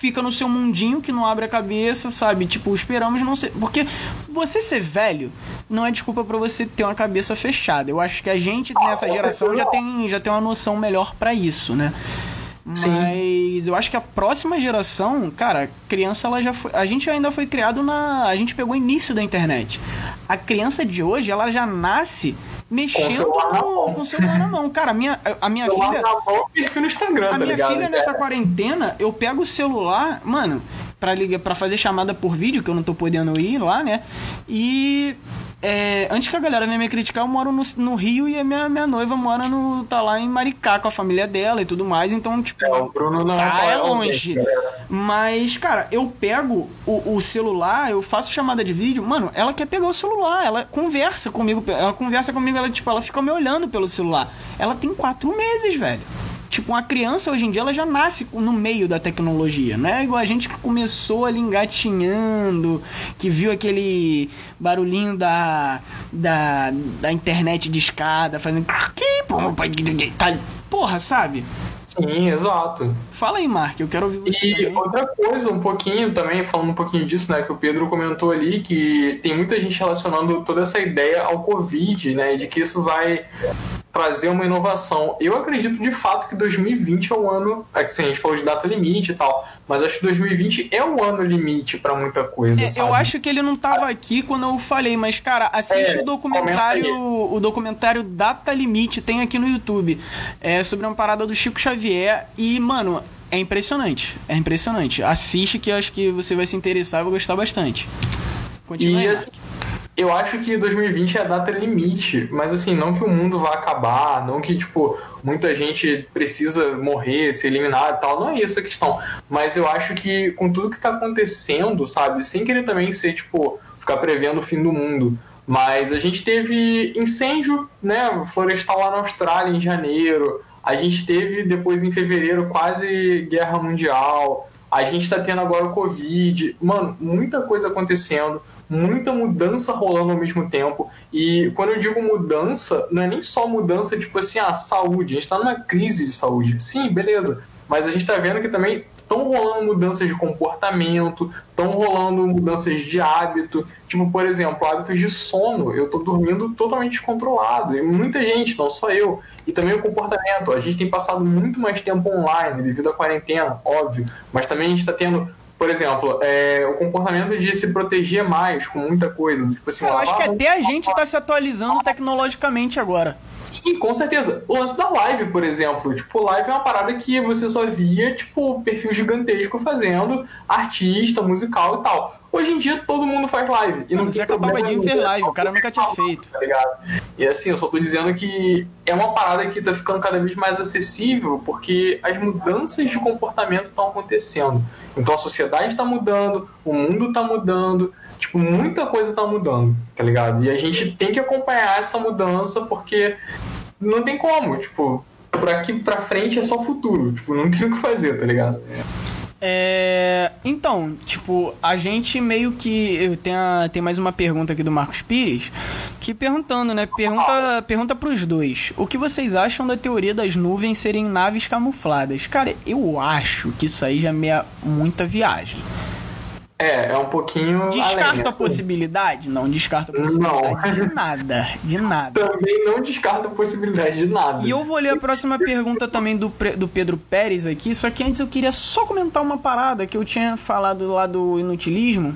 fica no seu mundinho, que não abre a cabeça, sabe? Tipo, esperamos não ser. Porque você ser velho não é desculpa pra você ter uma cabeça fechada. Eu acho que a gente nessa geração já tem, já tem uma noção melhor pra isso, né? Sim. Mas eu acho que a próxima geração, cara, a criança ela já foi. A gente ainda foi criado na. A gente pegou o início da internet. A criança de hoje, ela já nasce mexendo com o celular na mão. Cara, a minha, a minha Eu filha. na mão no Instagram, A tá minha ligado? filha nessa quarentena, eu pego o celular, mano, pra ligar, para fazer chamada por vídeo, que eu não tô podendo ir lá, né? E é, antes que a galera venha me criticar, eu moro no, no Rio e a minha, minha noiva mora no tá lá em Maricá com a família dela e tudo mais, então tipo, É, o Bruno não tá é é longe. galera. Mas, cara, eu pego o, o celular, eu faço chamada de vídeo, mano, ela quer pegar o celular, ela conversa comigo, ela conversa comigo, ela, tipo, ela fica me olhando pelo celular. Ela tem quatro meses, velho. Tipo, uma criança hoje em dia ela já nasce no meio da tecnologia, não é igual a gente que começou ali engatinhando, que viu aquele barulhinho da, da, da internet de escada fazendo. Tá- Porra, sabe? Sim, exato. Fala aí, Mark, eu quero ouvir você E também. outra coisa, um pouquinho também, falando um pouquinho disso, né, que o Pedro comentou ali, que tem muita gente relacionando toda essa ideia ao Covid, né, de que isso vai trazer uma inovação. Eu acredito de fato que 2020 é o ano, assim, a gente falou de data limite e tal, mas acho que 2020 é o ano limite pra muita coisa, É, eu acho que ele não tava aqui quando eu falei, mas cara, assiste É, o documentário, o documentário Data Limite, tem aqui no YouTube. É sobre uma parada do Chico Xavier e, mano, é impressionante. É impressionante. Assiste que eu acho que você vai se interessar e vai gostar bastante. Continua aí, E Mark. assim, eu acho que 2020 é a data limite, mas assim, não que o mundo vá acabar, não que, tipo, muita gente precisa morrer, ser eliminado e tal, não é essa a questão. Mas eu acho que com tudo que tá acontecendo, sabe, sem querer também ser, tipo, ficar prevendo o fim do mundo, mas a gente teve incêndio, né, florestal lá na Austrália em janeiro, a gente teve depois em fevereiro quase guerra mundial, a gente tá tendo agora o Covid. Mano, muita coisa acontecendo, muita mudança rolando ao mesmo tempo. E quando eu digo mudança, não é nem só mudança, tipo assim, a saúde. A gente tá numa crise de saúde. Sim, beleza. Mas a gente tá vendo que também estão rolando mudanças de comportamento, estão rolando mudanças de hábito. Tipo, por exemplo, hábitos de sono. Eu tô dormindo totalmente descontrolado. E muita gente, não só eu. E também o comportamento. A gente tem passado muito mais tempo online devido à quarentena, óbvio. Mas também a gente está tendo por exemplo, é, o comportamento de se proteger mais com muita coisa. Tipo assim, Eu acho que até a gente tá se atualizando tecnologicamente agora. Sim, com certeza. O lance da live, por exemplo. Tipo, live é uma parada que você só via, tipo, perfil gigantesco fazendo, artista, musical e tal. Hoje em dia todo mundo faz live. E não Zeca problema Pagodinho nenhum. fez live, o cara nunca tinha feito. Tá ligado? E assim, eu só tô dizendo que é uma parada que tá ficando cada vez mais acessível porque as mudanças de comportamento estão acontecendo. Então a sociedade tá mudando, o mundo tá mudando, tipo, muita coisa tá mudando, tá ligado? E a gente tem que acompanhar essa mudança porque não tem como, tipo, por aqui pra frente é só futuro, tipo, não tem o que fazer, tá ligado? É, então, tipo, a gente meio que. Tenho, a- tem mais uma pergunta aqui do Marcos Pires, que perguntando, né? Pergunta, pergunta pros dois. O que vocês acham da teoria das nuvens serem naves camufladas? Cara, eu acho que isso aí já é meia, muita viagem. É, é um pouquinho. além, Descarta né? a possibilidade? Não descarta a possibilidade de nada. De nada. Também não descarta a possibilidade de nada. E eu vou ler a próxima pergunta também do, do Pedro Pérez aqui, só que antes eu queria só comentar uma parada que eu tinha falado lá do inutilismo,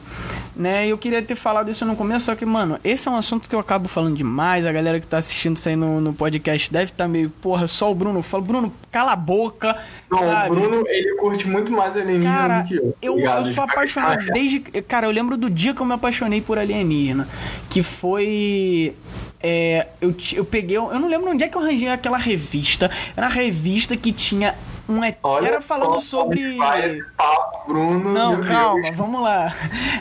né? Eu queria ter falado isso no começo, só que, mano, esse é um assunto que eu acabo falando demais, a galera que tá assistindo isso aí no, no podcast deve estar meio, porra, só o Bruno fala, Bruno, cala a boca, Não, sabe? o Bruno, ele curte muito mais alienígena Cara, do que eu. tá eu, ligado? eu sou apaixonado desde. Cara, eu lembro do dia que eu me apaixonei por alienígena. Que foi. é, eu, eu peguei. Eu não lembro onde é que eu arranjei aquela revista. Era uma revista que tinha um. ET Olha Era falando sobre. papo, Bruno. Não, calma, Deus. vamos lá.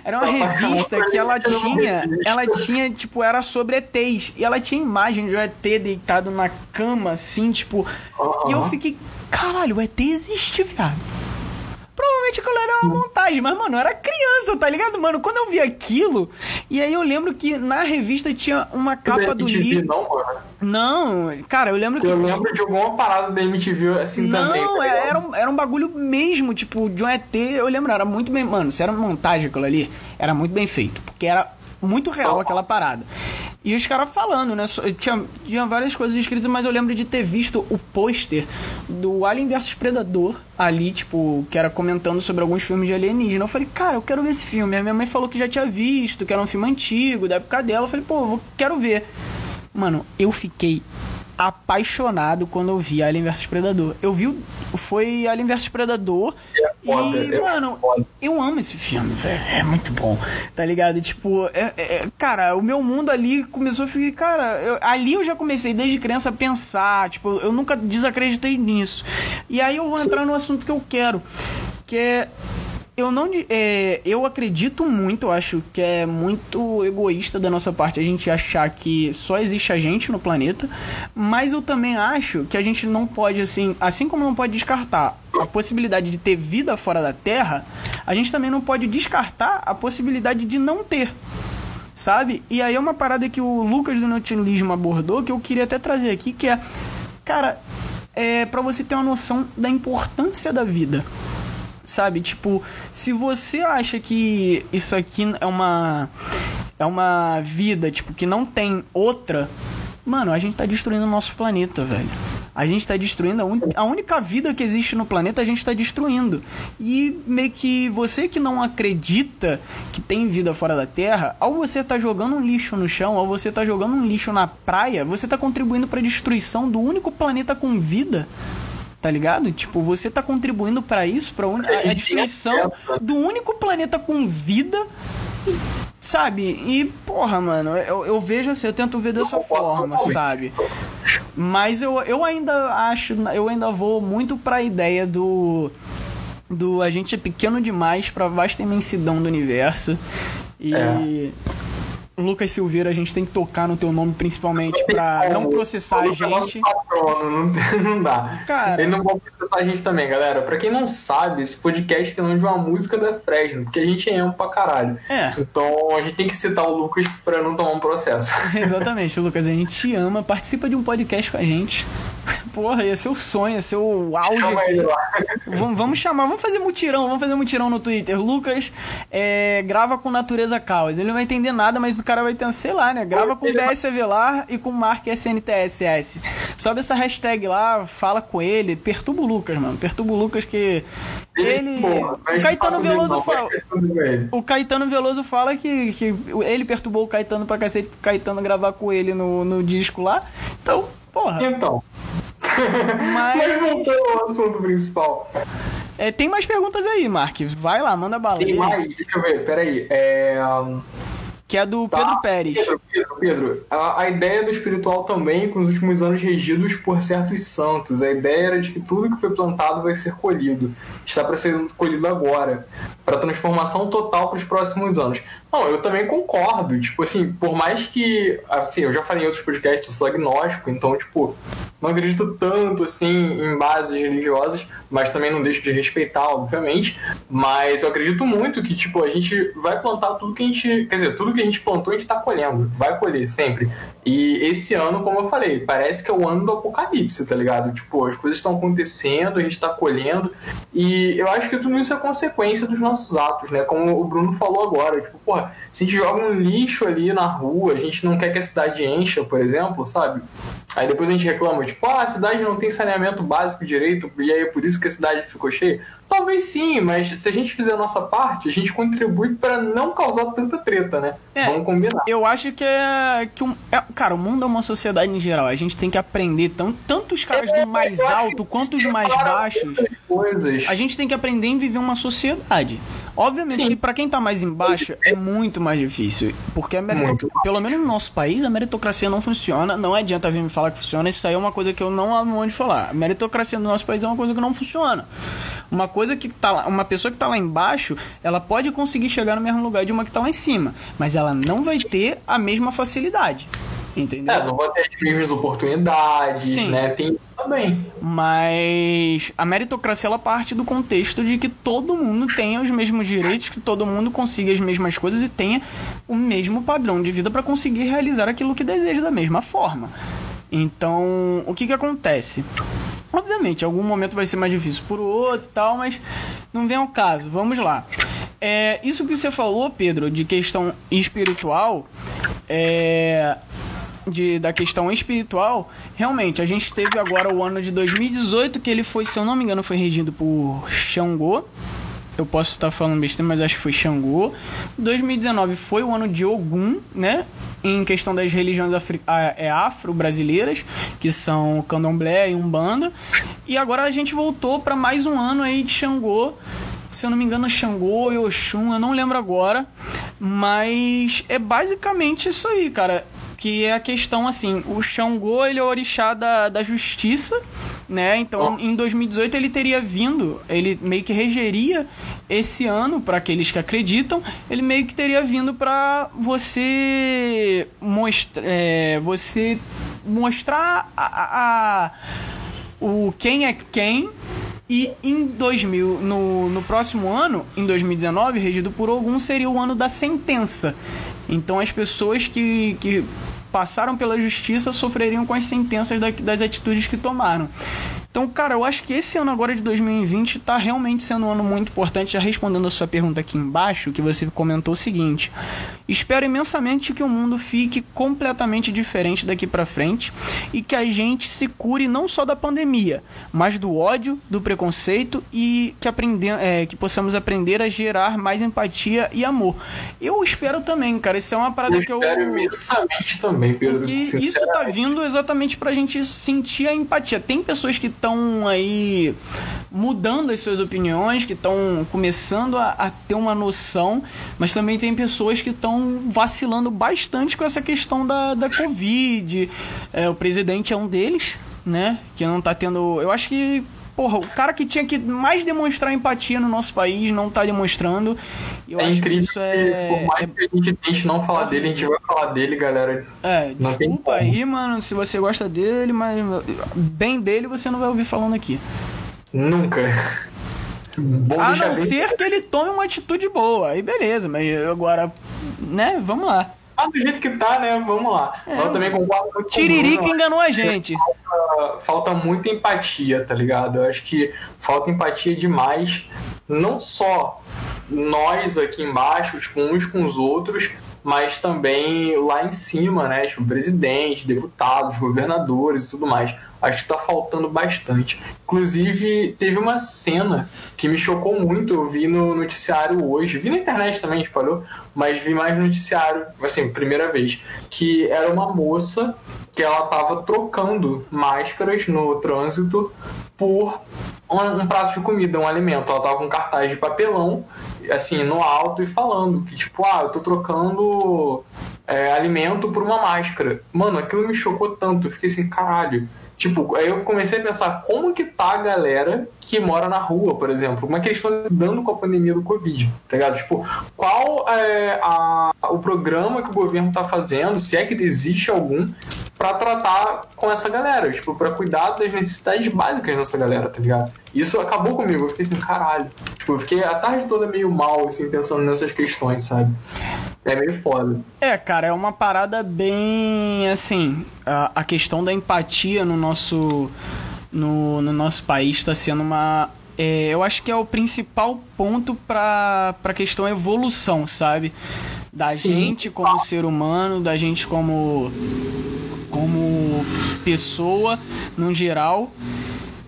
Era uma revista que ela tinha, ela tinha, tipo, era sobre ETs. E ela tinha imagem de um ET deitado na cama, assim, tipo. E eu fiquei, caralho, o ET existe, viado. Provavelmente aquilo era uma montagem, mas, mano, eu era criança, tá ligado, mano? Quando eu vi aquilo, e aí eu lembro que na revista tinha uma capa do livro. Não, mano. Não, cara, eu lembro que. Eu lembro de alguma parada da MTV assim também. Não, tá é- era, um, era um bagulho mesmo, tipo, de um ET. Eu lembro, era muito bem. Mano, se era uma montagem aquilo ali, era muito bem feito. Porque era muito real aquela parada. E os caras falando, né? Tinha, tinha várias coisas escritas, mas eu lembro de ter visto o pôster do Alien vs Predador ali, tipo, que era comentando sobre alguns filmes de alienígena. Eu falei, cara, eu quero ver esse filme. A minha mãe falou que já tinha visto, que era um filme antigo, da época dela. Eu falei, pô, eu quero ver. Mano, eu fiquei apaixonado quando eu vi Alien vs Predador. Eu vi foi Alien vs Predador foda, e, é mano, foda. eu amo esse filme, velho. É muito bom, tá ligado? Tipo, é- é- cara, o meu mundo ali começou a ficar, cara, eu- ali eu já comecei desde criança a pensar, tipo, eu nunca desacreditei nisso. E aí eu vou entrar no assunto que eu quero, que é eu não é, eu acredito muito, eu acho que é muito egoísta da nossa parte a gente achar que só existe a gente no planeta, mas eu também acho que a gente não pode assim, assim como não pode descartar a possibilidade de ter vida fora da Terra, a gente também não pode descartar a possibilidade de não ter. Sabe? E aí é uma parada que o Lucas do Nautilismo abordou que eu queria até trazer aqui, que é, cara, é para você ter uma noção da importância da vida sabe? Tipo, se você acha que isso aqui é uma é uma vida, tipo, que não tem outra, mano, a gente tá destruindo o nosso planeta, velho. A gente tá destruindo a, un... a única vida que existe no planeta, a gente tá destruindo. E meio que você que não acredita que tem vida fora da Terra, ao você tá jogando um lixo no chão, ao você tá jogando um lixo na praia, você tá contribuindo para destruição do único planeta com vida tá ligado? Tipo, você tá contribuindo pra isso, pra un... A a, destruição acesso. do único planeta com vida, sabe? E, porra, mano, eu, eu vejo assim, eu tento ver dessa forma, sabe? Mas eu, eu ainda acho, eu ainda vou muito pra ideia do. Do a gente é pequeno demais pra vasta imensidão do universo. E. É. Lucas Silveira, a gente tem que tocar no teu nome principalmente pra não processar a gente. Patrono, não, não dá. Cara. Ele não vai processar a gente também, galera. Pra quem não sabe, esse podcast tem o nome de uma música da Fresno, porque a gente é emo pra caralho. É. Então a gente tem que citar o Lucas pra não tomar um processo. Exatamente, Lucas, a gente te ama, participa de um podcast com a gente, Porra, ia ser o sonho, ia ser o auge aqui. Vamos, vamos chamar, vamos fazer mutirão, vamos fazer mutirão no Twitter. Lucas é, grava com Natureza Caos. Ele não vai entender nada, mas o cara vai ter, sei lá, né? Grava com DS Avelar e com Mark SNTSS. Sobe essa hashtag lá, fala com ele, perturba o Lucas, mano. Perturba o Lucas que. Ele. Porra, o Caetano Veloso fala. ele. O Caetano Veloso fala que, que ele perturbou o Caetano pra cacete pro Caetano gravar com ele no, no disco lá. Então, porra. Então. Mas- Mas voltando ao assunto principal. É, tem mais perguntas aí, Mark. Vai lá, manda bala. Tem mais, deixa eu ver, peraí. É. Que é do Tá. Pedro Pérez. Pedro, Pedro, Pedro, a, a ideia do espiritual também, com os últimos anos regidos por certos santos. A ideia era de que tudo que foi plantado vai ser colhido. Está para ser colhido agora. Para transformação total para os próximos anos. Não, eu também concordo. Tipo assim, por mais que. Assim, eu já falei em outros podcasts, eu sou agnóstico, então, tipo, não acredito tanto assim em bases religiosas, mas também não deixo de respeitar, obviamente. Mas eu acredito muito que, tipo, a gente vai plantar tudo que a gente. Quer dizer, tudo que a gente plantou, a gente tá colhendo. Vai colher sempre. E esse ano, como eu falei, parece que é o ano do apocalipse, tá ligado? Tipo, as coisas estão acontecendo, a gente tá colhendo. E eu acho que tudo isso é consequência dos nossos atos, né? Como o Bruno falou agora. Tipo, porra, se a gente joga um lixo ali na rua, a gente não quer que a cidade encha, por exemplo, sabe? Aí depois a gente reclama, tipo, ah, a cidade não tem saneamento básico direito, e aí é por isso que a cidade ficou cheia. Talvez sim, mas se a gente fizer a nossa parte, a gente contribui para não causar tanta treta, né? É. Vamos combinar. Eu acho que é. Que um, é- cara, o mundo é uma sociedade em geral. A gente tem que aprender tão, tanto os caras do mais É, Eu acho alto quanto os mais baixos. Coisas. A gente tem que aprender em viver uma sociedade. Obviamente Sim. que pra quem tá mais embaixo é muito mais difícil. Porque a merito... Muito. pelo menos no nosso país, a meritocracia não funciona. Não adianta vir me falar que funciona. Isso aí é uma coisa que eu não amo onde falar. A meritocracia no nosso país é uma coisa que não funciona. Uma coisa que tá lá, uma pessoa que tá lá embaixo, ela pode conseguir chegar no mesmo lugar de uma que tá lá em cima. Mas ela não vai ter a mesma facilidade. Entendeu? É, não vou ter as mesmas oportunidades, Sim. né? Tem isso também. Mas a meritocracia ela parte do contexto de que todo mundo tenha os mesmos direitos, que todo mundo consiga as mesmas coisas e tenha o mesmo padrão de vida para conseguir realizar aquilo que deseja da mesma forma. Então, o que que acontece? Obviamente, algum momento vai ser mais difícil por outro e tal, mas não vem ao caso. Vamos lá. É, isso que você falou, Pedro, de questão espiritual, é, de, da questão espiritual, realmente, a gente teve agora o ano de 2018, que ele foi, se eu não me engano, foi regido por Xangô. Eu posso estar falando besteira, mas acho que foi Xangô. 2019 foi o ano de Ogum, né? Em questão das religiões ah, é, afro-brasileiras, que são Candomblé e Umbanda. E agora a gente voltou para mais um ano aí de Xangô. Se eu não me engano, Xangô e Oxum, eu não lembro agora. Mas é basicamente isso aí, cara que é a questão assim, o Xangô ele é o orixá da, da justiça, né? Então, em 2018 ele teria vindo, ele meio que regeria esse ano para aqueles que acreditam, ele meio que teria vindo para você mostrar, é, você mostrar a, a- a- o quem é quem e em 2000, no, no próximo ano, em 2019, regido por algum, seria o ano da sentença. Então as pessoas que, que passaram pela justiça sofreriam com as sentenças da- das atitudes que tomaram. Então, cara, eu acho que esse ano agora de 2020 tá realmente sendo um ano muito importante. Já respondendo a sua pergunta aqui embaixo, que você comentou o seguinte: Espero imensamente que o mundo fique completamente diferente daqui pra frente e que a gente se cure não só da pandemia, mas do ódio, do preconceito e que, é, que possamos aprender a gerar mais empatia e amor. Eu espero também, cara. Isso é uma parada Eu que eu. espero imensamente também, Pedro. Porque isso tá vindo exatamente pra gente sentir a empatia. Tem pessoas que estão aí mudando as suas opiniões, que estão começando a, a ter uma noção, mas também tem pessoas que estão vacilando bastante com essa questão da, da Covid. É, o presidente é um deles, né? Que não tá tendo. Eu acho que. Porra, o cara que tinha que mais demonstrar empatia no nosso país não tá demonstrando. Eu É acho que incrível isso que, é. por mais é que a gente tente não falar dele, a gente vai falar dele, galera. é, Não desculpa aí, mano, se você gosta dele, mas bem dele você não vai ouvir falando aqui. Nunca. Bom A não bem- ser que ele tome uma atitude boa, aí beleza, mas agora, né, vamos lá. Ah, do jeito que tá, né? Vamos lá. É, eu também concordo muito Tiririca enganou a gente. Falta, falta muita empatia, tá ligado? Eu acho que falta empatia demais. Não só nós aqui embaixo, tipo, uns com os outros, mas também lá em cima, né? Tipo, presidente, deputados, governadores e tudo mais. Acho que está faltando bastante. Inclusive, teve uma cena que me chocou muito. Eu vi no noticiário hoje, vi na internet também, espalhou, mas vi mais no noticiário, assim, primeira vez, que era uma moça que ela estava trocando máscaras no trânsito por um, prato de comida, um alimento. Ela tava com um cartaz de papelão, assim, no alto e falando que, tipo, ah, eu tô trocando é, alimento por uma máscara. Mano, aquilo me chocou tanto. Eu fiquei assim, caralho. Tipo, aí eu comecei a pensar como que tá a galera que mora na rua, por exemplo. Como é que eles estão lidando com a pandemia do Covid, tá ligado? Tipo, qual é a, o programa que o governo tá fazendo, se é que existe algum, para tratar com essa galera, tipo, para cuidar das necessidades básicas dessa galera, tá ligado? Isso acabou comigo, eu fiquei assim, caralho. Tipo, eu fiquei a tarde toda meio mal, assim, pensando nessas questões, sabe? É meio foda. É, cara, é uma parada bem, assim, a, a questão da empatia no nosso, no, no nosso país está sendo uma é, eu acho que é o principal ponto para a questão evolução, sabe? Da Sim. gente como ser humano, da gente como como pessoa no geral.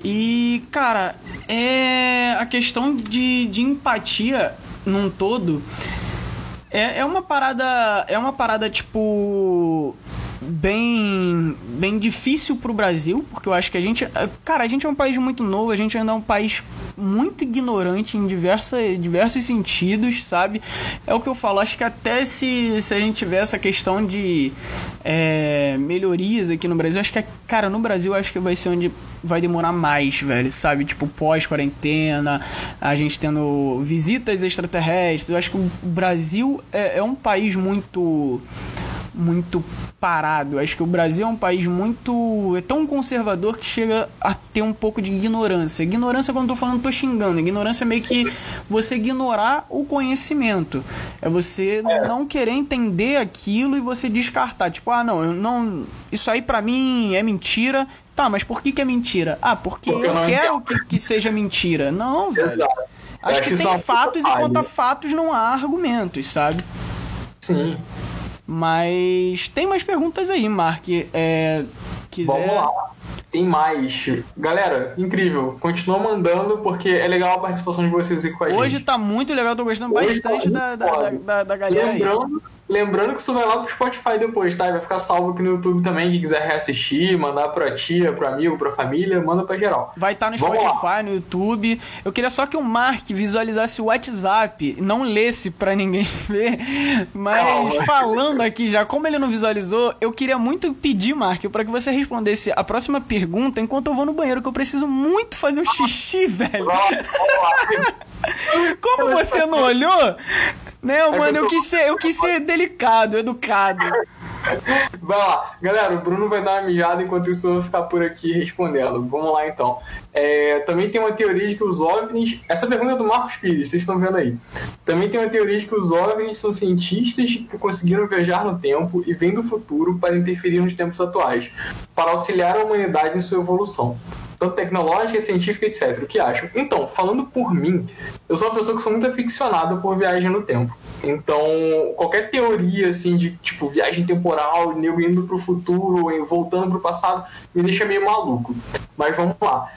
E, cara, é a questão de, de empatia num todo é, é uma parada. É uma parada, tipo bem bem difícil pro Brasil, porque eu acho que a gente, cara, a gente é um país muito novo, a gente ainda é um país muito ignorante em diversa, diversos sentidos, sabe? É o que eu falo, acho que até se, se a gente tiver essa questão de é, melhorias aqui no Brasil, acho que, cara, no Brasil acho que vai ser onde vai demorar mais, velho, sabe? Tipo, pós-quarentena, a gente tendo visitas extraterrestres, eu acho que o Brasil é, é um país muito muito parado. Acho que o Brasil é um país muito. é tão conservador que chega a ter um pouco de ignorância. Ignorância, quando eu tô falando, tô xingando. Ignorância é meio que você ignorar o conhecimento. É você é. não querer entender aquilo e você descartar. Tipo, ah, não, eu não. Isso aí para mim é mentira. Tá, mas por que, que é mentira? Ah, porque, porque eu, eu quero que, que, seja mentira. Não, velho. Exato. Acho que, que tem fatos e contra fatos não há argumentos, sabe? Sim. Mas tem mais perguntas aí, Mark. É, quiser... Vamos lá. Tem mais. Galera, incrível. Continua mandando, porque é legal a participação de vocês aqui com a Hoje gente. Hoje tá muito legal, tô gostando Hoje tá bastante tá da, da, da, da, galera Lembrando, aí. Lembrando que isso vai lá pro Spotify depois, tá? Vai ficar salvo aqui no YouTube também. Quem quiser reassistir, mandar pra tia, pro amigo, pra família, manda pra geral. Vai estar tá no Vamos Spotify, lá. no YouTube. Eu queria só que o Mark visualizasse o WhatsApp, não lesse pra ninguém ver. Mas Calma. falando aqui já, como ele não visualizou, eu queria muito pedir, Mark, para que você respondesse a próxima pergunta enquanto eu vou no banheiro, que eu preciso muito fazer um xixi, velho. Como você não olhou, né, mano, eu quis, ser, eu quis ser delicado, educado. Vai lá, galera, o Bruno vai dar uma mijada enquanto isso eu vou ficar por aqui respondendo. Vamos lá então. É, também tem uma teoria de que os OVNIs. Essa pergunta é do Marcos Pires, vocês estão vendo aí. Também tem uma teoria de que os OVNIs são cientistas que conseguiram viajar no tempo e vêm do futuro para interferir nos tempos atuais, para auxiliar a humanidade em sua evolução tanto tecnológica, científica, etc. O que acham? Então, falando por mim, eu sou uma pessoa que sou muito aficionada por viagem no tempo. Então, qualquer teoria assim de tipo viagem temporal, nego indo pro futuro, voltando pro passado, me deixa meio maluco. Mas vamos lá.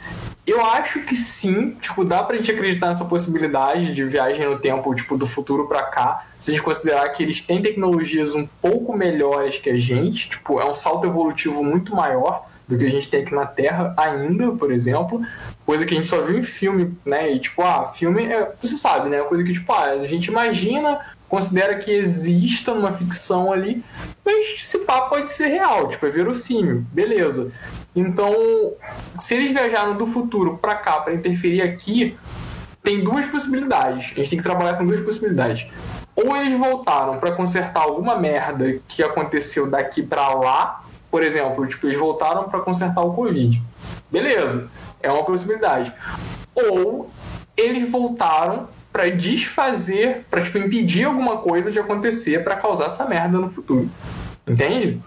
Eu acho que sim, tipo, dá pra gente acreditar nessa possibilidade de viagem no tempo, tipo, do futuro para cá, se a gente considerar que eles têm tecnologias um pouco melhores que a gente, tipo, é um salto evolutivo muito maior do que a gente tem aqui na Terra ainda, por exemplo, coisa que a gente só viu em filme, né? E tipo, ah, filme é, você sabe, né? Coisa que tipo, ah, a gente imagina, considera que exista numa ficção ali, mas esse papo pode ser real, tipo, é verossímil, beleza. Então, se eles viajaram do futuro para cá para interferir aqui, tem duas possibilidades. A gente tem que trabalhar com duas possibilidades. Ou eles voltaram para consertar alguma merda que aconteceu daqui para lá, por exemplo, tipo, eles voltaram para consertar o Covid. Beleza, é uma possibilidade. Ou eles voltaram para desfazer, para tipo, impedir alguma coisa de acontecer para causar essa merda no futuro. Entende?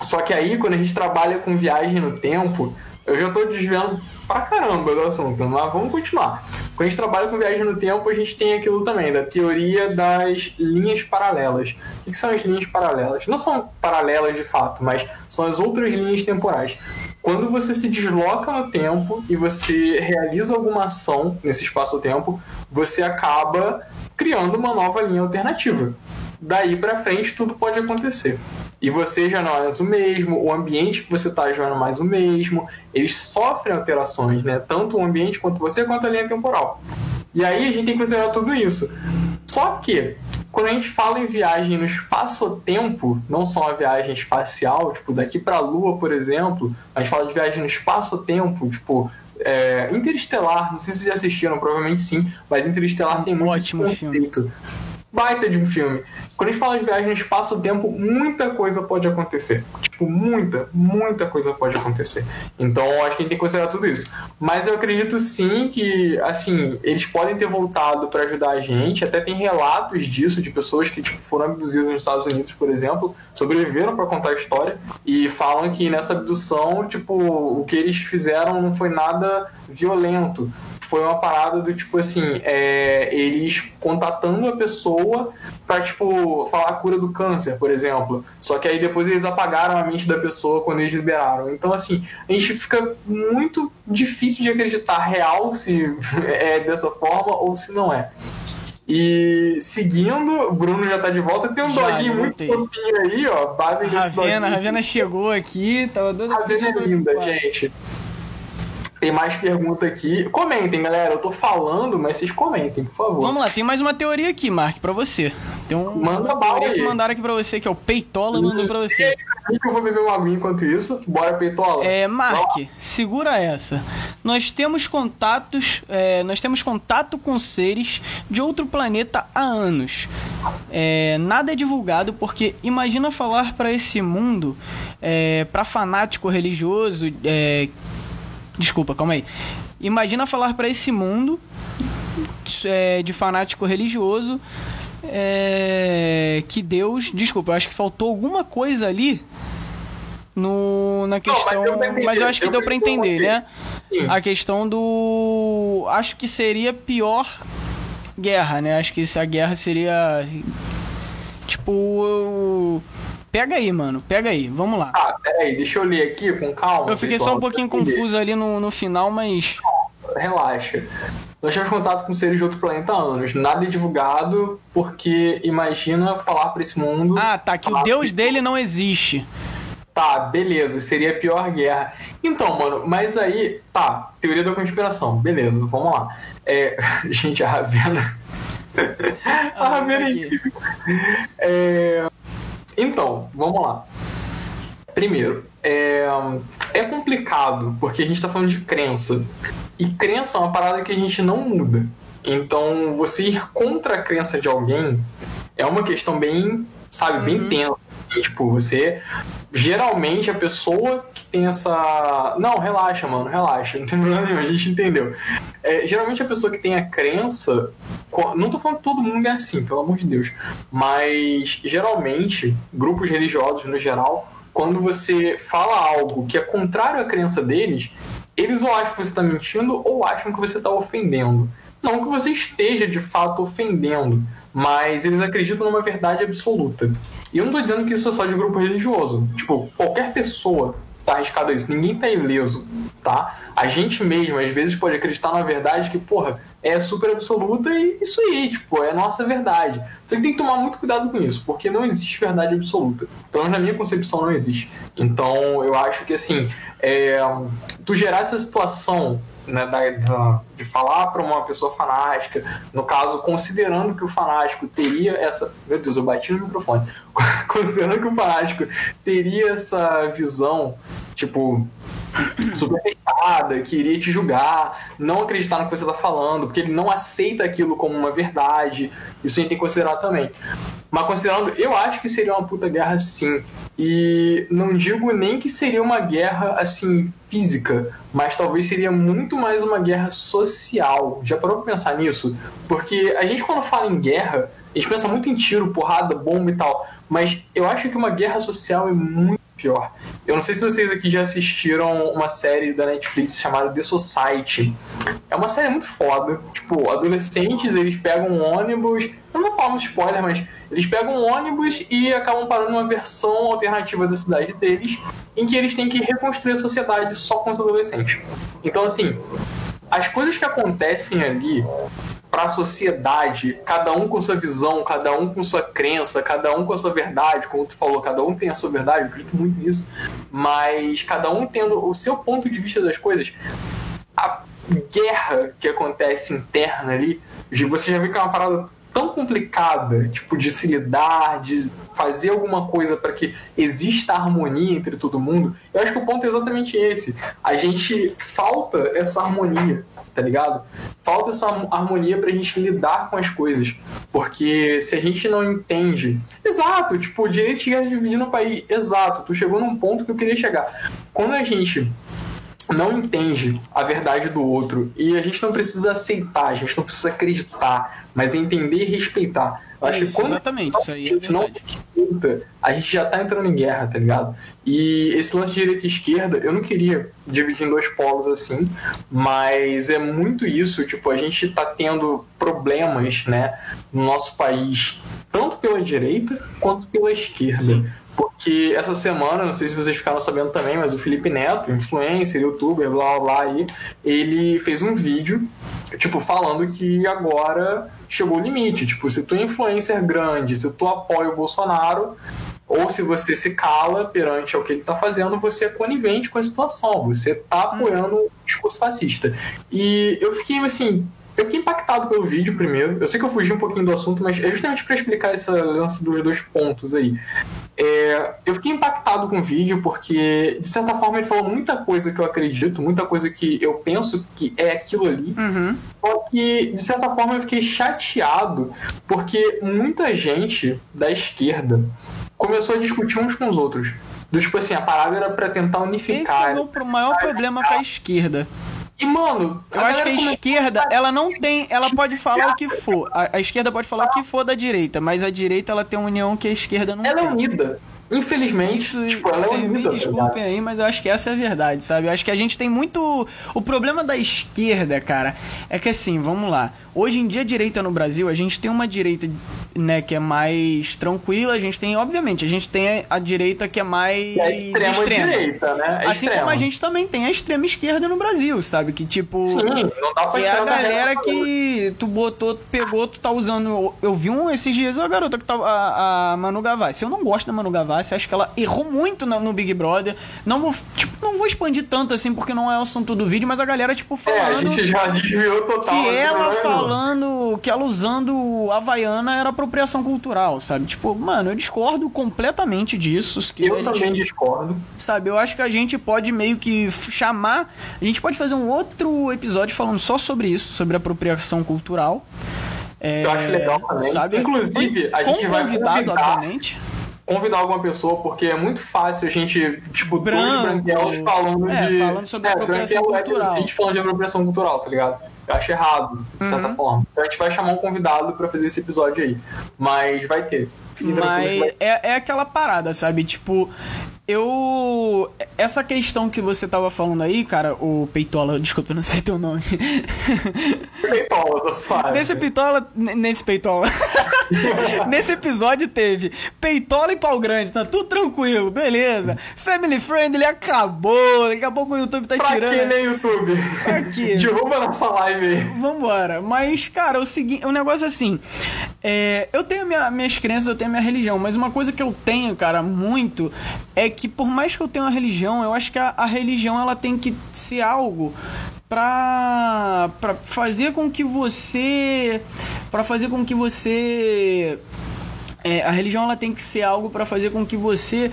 Só que aí, quando a gente trabalha com viagem no tempo, eu já tô desviando pra caramba do assunto, mas vamos continuar. Quando a gente trabalha com viagem no tempo, a gente tem aquilo também, da teoria das linhas paralelas. O que são as linhas paralelas? Não são paralelas de fato, mas são as outras linhas temporais. Quando você se desloca no tempo e você realiza alguma ação nesse espaço-tempo, você acaba criando uma nova linha alternativa. Daí para frente tudo pode acontecer. E você já não é mais o mesmo, o ambiente que você está já não é mais o mesmo, eles sofrem alterações, né? Tanto o ambiente quanto você, quanto a linha temporal. E aí a gente tem que considerar tudo isso. Só que, quando a gente fala em viagem no espaço-tempo, não só uma viagem espacial, tipo daqui para a Lua, por exemplo, a gente fala de viagem no espaço-tempo, tipo é, Interestelar, não sei se vocês já assistiram, provavelmente sim, mas Interestelar tem muito Ótimo esse conceito. Filme baita de um filme. Quando a gente fala de viagem no espaço-tempo, muita coisa pode acontecer. Tipo, muita, muita coisa pode acontecer. Então, acho que a gente tem que considerar tudo isso. Mas eu acredito sim que, assim, eles podem ter voltado para ajudar a gente. Até tem relatos disso, de pessoas que tipo, foram abduzidas nos Estados Unidos, por exemplo, sobreviveram para contar a história e falam que nessa abdução, tipo, o que eles fizeram não foi nada violento foi uma parada do tipo assim, é, eles contatando a pessoa pra, tipo, falar a cura do câncer, por exemplo. Só que aí depois eles apagaram a mente da pessoa quando eles liberaram. Então, assim, a gente fica muito difícil de acreditar real se é dessa forma ou se não é. E seguindo, o Bruno já tá de volta. Tem um já, doguinho muito fofinho aí, ó. Babi Ravena, Ravena chegou aqui, tava doido Ravena é linda, gente. Tem mais pergunta aqui. Comentem, galera. Eu tô falando, mas vocês comentem, por favor. Vamos lá, tem mais uma teoria aqui, Mark, pra você. Tem um, Manda uma teoria aí. que mandaram aqui pra você, que é o Peitola mandou pra você. Que eu vou beber uma aguinha enquanto isso. Bora, Peitola. É, Mark, segura essa. Nós temos contatos, é, nós temos contato com seres de outro planeta há anos. É, nada é divulgado porque imagina falar para esse mundo, é, para fanático religioso, é, Desculpa, calma aí. Imagina falar para esse mundo é, de fanático religioso é, que Deus. Desculpa, eu acho que faltou alguma coisa ali no, na questão. Não, mas, mas, eu acho que deu para entender, né? Sim. A questão do. Acho que seria pior guerra, né? Acho que a guerra seria. Tipo. Pega aí, mano. Pega aí. Vamos lá. Ah, peraí. Deixa eu ler aqui com calma. Eu fiquei só um pouquinho confuso ali no, no final, mas... Relaxa. Nós tivemos contato com seres de outro planeta há anos. Nada é divulgado, porque imagina falar para esse mundo... Ah, tá. Que o deus dele não existe. Tá, beleza, seria a pior guerra. Então, mano, mas aí, tá, teoria da conspiração, beleza, vamos lá. É, gente, a Ravena. a Ravena é incrível. É, então, vamos lá. Primeiro, é, é complicado porque a gente está falando de crença. E crença é uma parada que a gente não muda. Então, você ir contra a crença de alguém é uma questão bem, sabe, bem uhum. tensa. Assim, tipo, você. Geralmente a pessoa que tem essa. Não, relaxa, mano, relaxa. Não tem problema nenhum, a gente entendeu. É, geralmente a pessoa que tem a crença. Não tô falando que todo mundo é assim, pelo amor de Deus. Mas geralmente, grupos religiosos no geral, quando você fala algo que é contrário à crença deles, eles ou acham que você está mentindo ou acham que você está ofendendo. Não que você esteja de fato ofendendo, mas eles acreditam numa verdade absoluta. E eu não estou dizendo que isso é só de grupo religioso. Tipo, qualquer pessoa tá arriscado a isso. Ninguém tá ileso, tá? A gente mesmo, às vezes, pode acreditar na verdade que, porra, é super absoluta e isso aí, tipo, é a nossa verdade. Só que tem que tomar muito cuidado com isso, porque não existe verdade absoluta. Pelo menos na minha concepção não existe. Então, eu acho que, assim, é, tu gerar essa situação né, da, de falar para uma pessoa fanática, no caso, considerando que o fanático teria essa. Meu Deus, eu bati no microfone. considerando que o fanático teria essa visão, tipo, super fechada, que iria te julgar, não acreditar no que você está falando, porque ele não aceita aquilo como uma verdade. Isso a gente tem que considerar também. Mas considerando, eu acho que seria uma puta guerra sim. E não digo nem que seria uma guerra assim física, mas talvez seria muito mais uma guerra social. Já parou pra pensar nisso? Porque a gente quando fala em guerra, a gente pensa muito em tiro, porrada, bomba e tal. Mas eu acho que uma guerra social é muito pior. Eu não sei se vocês aqui já assistiram uma série da Netflix chamada The Society. É uma série muito foda. Tipo, adolescentes, eles pegam um ônibus. Eu não muito spoiler, mas eles pegam um ônibus e acabam parando numa versão alternativa da cidade deles, em que eles têm que reconstruir a sociedade só com os adolescentes. Então, assim, as coisas que acontecem ali para a sociedade, cada um com sua visão, cada um com sua crença, cada um com a sua verdade, como tu falou, cada um tem a sua verdade, eu acredito muito nisso, mas cada um tendo o seu ponto de vista das coisas. A guerra que acontece interna ali, você já viu que é uma parada tão complicada, tipo, de se lidar, de fazer alguma coisa para que exista harmonia entre todo mundo, eu acho que o ponto é exatamente esse. A gente falta essa harmonia tá ligado? Falta essa harmonia pra gente lidar com as coisas. Porque se a gente não entende. Exato, tipo, o direito de guerra dividindo o país. Exato, tu chegou num ponto que eu queria chegar. Quando a gente não entende a verdade do outro e a gente não precisa aceitar, a gente não precisa acreditar, mas entender e respeitar acho isso, que exatamente, isso aí é verdade. não a gente já tá entrando em guerra, tá ligado? E esse lance de direita e esquerda, eu não queria dividir em dois polos assim, mas é muito isso, tipo, a gente tá tendo problemas, né, no nosso país, tanto pela direita quanto pela esquerda. Sim. Porque essa semana, não sei se vocês ficaram sabendo também, mas o Felipe Neto, influencer, youtuber, blá blá blá, aí, ele fez um vídeo, tipo, falando que agora chegou o limite. Tipo, se tu é influencer grande, se tu apoia o Bolsonaro, ou se você se cala perante o que ele está fazendo, você é conivente com a situação, você está apoiando o discurso fascista. E eu fiquei assim, eu fiquei impactado pelo vídeo primeiro. Eu sei que eu fugi um pouquinho do assunto, mas é justamente para explicar esse lance dos dois pontos aí. É, eu fiquei impactado com o vídeo porque, de certa forma, ele falou muita coisa que eu acredito, muita coisa que eu penso que é aquilo ali. Uhum. Só que, de certa forma, eu fiquei chateado porque muita gente da esquerda começou a discutir uns com os outros. Do tipo assim, a parada era para tentar unificar. Esse é o meu maior problema com a esquerda. E, mano, eu acho que a esquerda, ela não tem. Ela pode falar o que for. A, a, esquerda pode falar o que for da direita, mas a direita ela tem uma união que a esquerda não ela tem. Ela é unida. Infelizmente, Isso, tipo, ela é unida, me tá desculpem aí, mas eu acho que essa é a verdade, sabe? Eu acho que a gente tem muito. O problema da esquerda, cara, é que assim, vamos lá. Hoje em dia, a direita no Brasil, a gente tem uma direita, né, que é mais tranquila, a gente tem, obviamente, a gente tem a direita que é mais é extrema. extrema. Direita, né? É assim extrema. como a gente também tem a extrema esquerda no Brasil, sabe? Que tipo. Sim, não dá pra que é a galera que tu botou, tu pegou, tu tá usando. Eu vi um esses dias, a garota que tá. A, a Manu Gavassi. Eu não gosto da Manu Gavassi, acho que ela errou muito no, no Big Brother. Não vou, tipo, não vou expandir tanto assim, porque não é o assunto do vídeo, mas a galera, tipo, falando. É, a gente já desviou total. Que ela falou falando que ela usando Havaiana era apropriação cultural, sabe? Tipo, mano, eu discordo completamente disso. Eu gente, também discordo. Sabe, eu acho que a gente pode meio que chamar. A gente pode fazer um outro episódio falando só sobre isso, sobre apropriação cultural. É, eu acho legal também. Sabe? Inclusive, a gente vai convidado, convidar, obviamente convidar alguma pessoa, porque é muito fácil a gente, tipo, Branco, dois branquelos falando é, de. falando sobre é, apropriação cultural. É, gente falando de apropriação cultural, tá ligado? Eu acho errado, de certa uhum. forma. Então a gente vai chamar um convidado para fazer esse episódio aí. Mas vai ter. Mas é, é aquela parada, sabe? Tipo, eu. Essa questão que você tava falando aí, cara, o Peitola, desculpa, eu não sei teu nome. Peitola, tá suave. Nesse Peitola. Nesse Peitola. Nesse episódio teve Peitola e Pau Grande, tá tudo tranquilo, beleza. Family Friendly acabou, daqui a pouco o YouTube tá pra tirando. Que nem YouTube? Pra quê? Derruba nossa live aí. Vambora. Mas, cara, o seguinte, o negócio é assim. É, eu tenho minha, minhas crenças, eu tenho minha religião, mas uma coisa que eu tenho, cara, muito é que por mais que eu tenha uma religião, eu acho que a, a religião ela tem que ser algo para para fazer com que você para fazer com que você é, a religião ela tem que ser algo para fazer com que você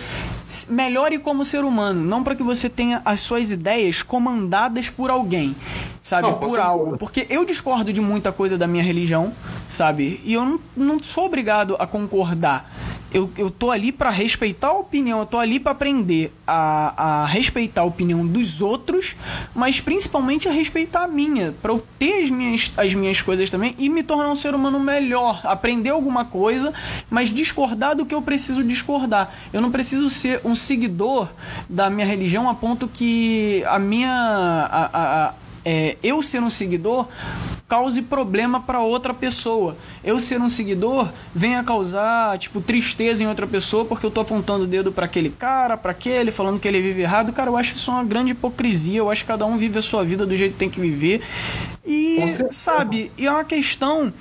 melhore como ser humano, não para que você tenha as suas ideias comandadas por alguém, sabe? Não, por algo. Porque eu discordo de muita coisa da minha religião, sabe? E eu não, não sou obrigado a concordar eu, eu tô ali para respeitar a opinião, eu tô ali para aprender a, a respeitar a opinião dos outros, mas principalmente a respeitar a minha, para eu ter as minhas, as minhas coisas também e me tornar um ser humano melhor, aprender alguma coisa, mas discordar do que eu preciso discordar. Eu não preciso ser um seguidor da minha religião a ponto que a minha. A, a, a, é, eu ser um seguidor cause problema para outra pessoa. Eu ser um seguidor venha causar, tipo, tristeza em outra pessoa porque eu tô apontando o dedo para aquele cara, para aquele, falando que ele vive errado. Cara, eu acho isso uma grande hipocrisia. Eu acho que cada um vive a sua vida do jeito que tem que viver. E, sabe, e é uma questão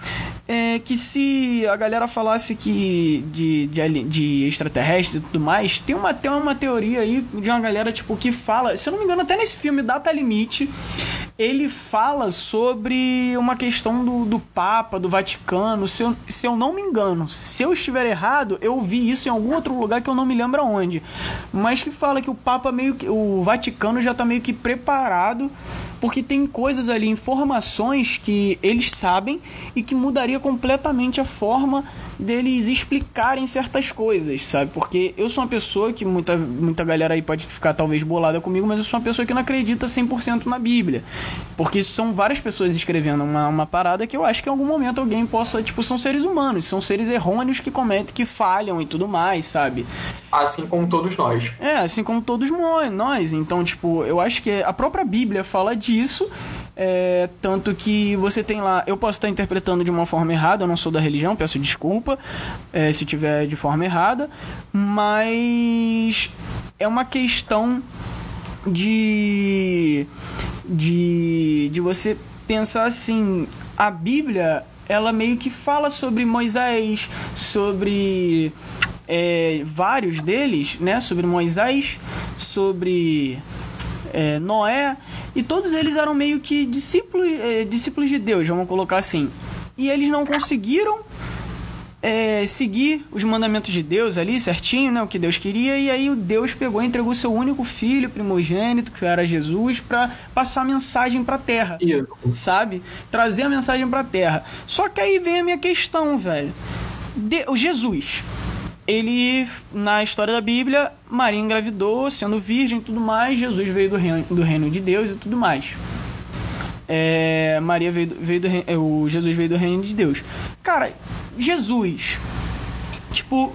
é, que se a galera falasse que de, de, de extraterrestre e tudo mais, tem uma, tem uma teoria aí de uma galera, tipo, que fala, se eu não me engano, até nesse filme Data Limite, ele fala sobre uma questão do, do Papa, do Vaticano. Se eu, se eu não me engano, se eu estiver errado, eu vi isso em algum outro lugar que eu não me lembro onde. Mas que fala que o Papa meio que. O Vaticano já está meio que preparado porque tem coisas ali, informações que eles sabem e que mudaria completamente a forma deles explicarem certas coisas, sabe? Porque eu sou uma pessoa que muita, muita galera aí pode ficar talvez bolada comigo, mas eu sou uma pessoa que não acredita 100% na Bíblia. Porque são várias pessoas escrevendo uma, uma parada que eu acho que em algum momento alguém possa, tipo, são seres humanos, são seres errôneos que cometem, que falham e tudo mais, sabe? Assim como todos nós. É, assim como todos nós. Então, tipo, eu acho que a própria Bíblia fala disso é, tanto que você tem lá, eu posso estar interpretando de uma forma errada, eu não sou da religião, peço desculpa é, se tiver de forma errada, mas é uma questão de, de, de você pensar assim, a Bíblia ela meio que fala sobre Moisés, sobre é, vários deles, né? Sobre Moisés, sobre é, Noé, e todos eles eram meio que discípulos, é, discípulos de Deus, vamos colocar assim. E eles não conseguiram é, seguir os mandamentos de Deus ali certinho, né, o que Deus queria, e aí o Deus pegou e entregou seu único filho primogênito, que era Jesus, para passar a mensagem para a terra. Isso. Sabe? Trazer a mensagem para a terra. Só que aí vem a minha questão, velho. De, o Jesus, ele, na história da Bíblia, Maria engravidou, sendo virgem e tudo mais, Jesus veio do reino, do reino de Deus e tudo mais. É, Maria veio, veio do é, o Jesus veio do reino de Deus. Cara, Jesus, tipo,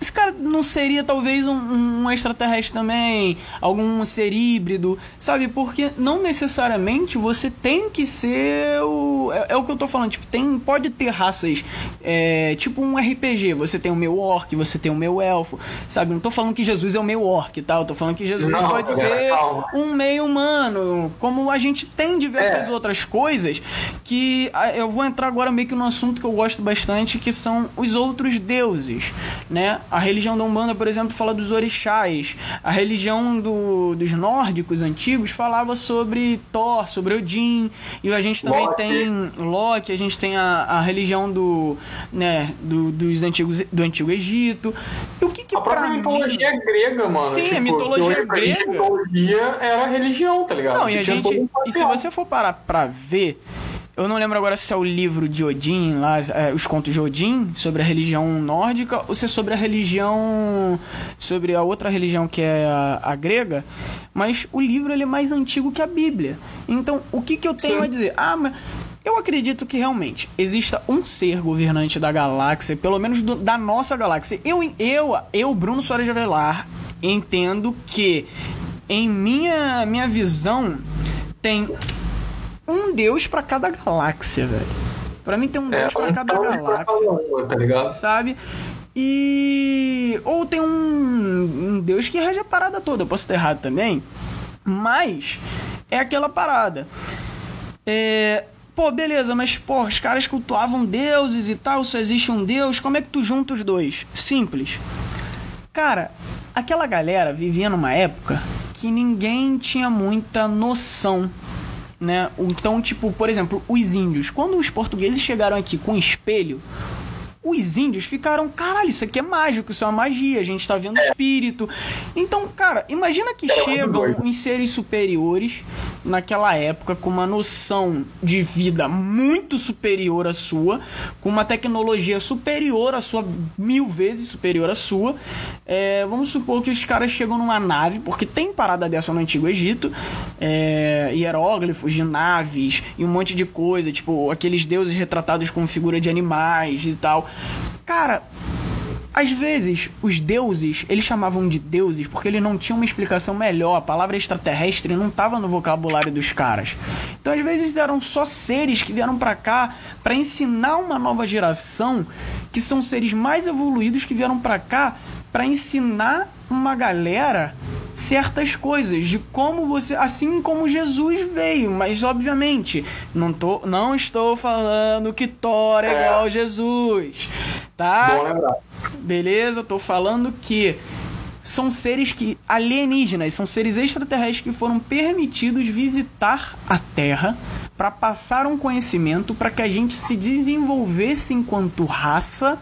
esse cara não seria talvez um, um, extraterrestre também, algum ser híbrido, sabe? Porque não necessariamente você tem que ser o. É, é o que eu tô falando, tipo, tem, pode ter raças, é, tipo um RPG. Você tem o meu orc, você tem o meu elfo, sabe? Não tô falando que Jesus é o meu orc, tá? Eu tô falando que Jesus não, pode ser um meio humano, como a gente tem diversas é. outras coisas que eu vou entrar agora meio que no assunto que eu gosto bastante, que são os outros deuses, né? A religião da Umbanda, por exemplo, fala dos orixás. A religião do, dos nórdicos antigos falava sobre Thor, sobre Odin. E a gente também Loki. tem Loki, a gente tem a, a religião do, né, do, dos antigos, do Antigo Egito. E o que que A própria mitologia mim... grega, mano. Sim, tipo, a mitologia grega. A mitologia era religião, tá ligado? Não, e a gente. E se você for parar pra ver eu não lembro agora se é o livro de Odin, lá, é, os contos de Odin, sobre a religião nórdica, ou se é sobre a religião. sobre a outra religião que é a, a grega. Mas o livro ele é mais antigo que a Bíblia. Então, o que, que eu tenho Sim. a dizer? Ah, mas. Eu acredito que realmente exista um ser governante da galáxia, pelo menos do, da nossa galáxia. Eu, eu, eu Bruno Soares de Avelar, entendo que, em minha, minha visão, tem um deus para cada galáxia, velho. Pra mim tem um é, deus pra cada galáxia. Pra tá ligado? Sabe? E. Ou tem um, um deus que rege a parada toda. Eu posso estar errado também. Mas é aquela parada. É. Pô, beleza, mas pô, os caras cultuavam deuses e tal, só existe um deus, como é que tu junta os dois? Simples. Cara, aquela galera vivia numa época que ninguém tinha muita noção né? Então, tipo, por exemplo, os índios, quando os portugueses chegaram aqui com espelho, os índios ficaram, caralho, isso aqui é mágico, isso é uma magia, a gente tá vendo espírito. Então, cara, imagina que chegam os seres superiores naquela época com uma noção de vida muito superior à sua, com uma tecnologia superior à sua, mil vezes superior à sua. É, vamos supor que os caras chegam numa nave, porque tem parada dessa no Antigo Egito, é, hieróglifos de naves e um monte de coisa, tipo aqueles deuses retratados com figura de animais e tal. Cara, às vezes, os deuses, eles chamavam de deuses porque eles não tinham uma explicação melhor. A palavra extraterrestre não estava no vocabulário dos caras. Então, às vezes, eram só seres que vieram para cá para ensinar uma nova geração, que são seres mais evoluídos que vieram para cá para ensinar uma galera certas coisas de como você, assim como Jesus veio, mas obviamente não tô, não estou falando que Thor é, é. igual Jesus, tá? Beleza, tô falando que são seres que alienígenas, são seres extraterrestres que foram permitidos visitar a Terra para passar um conhecimento para que a gente se desenvolvesse enquanto raça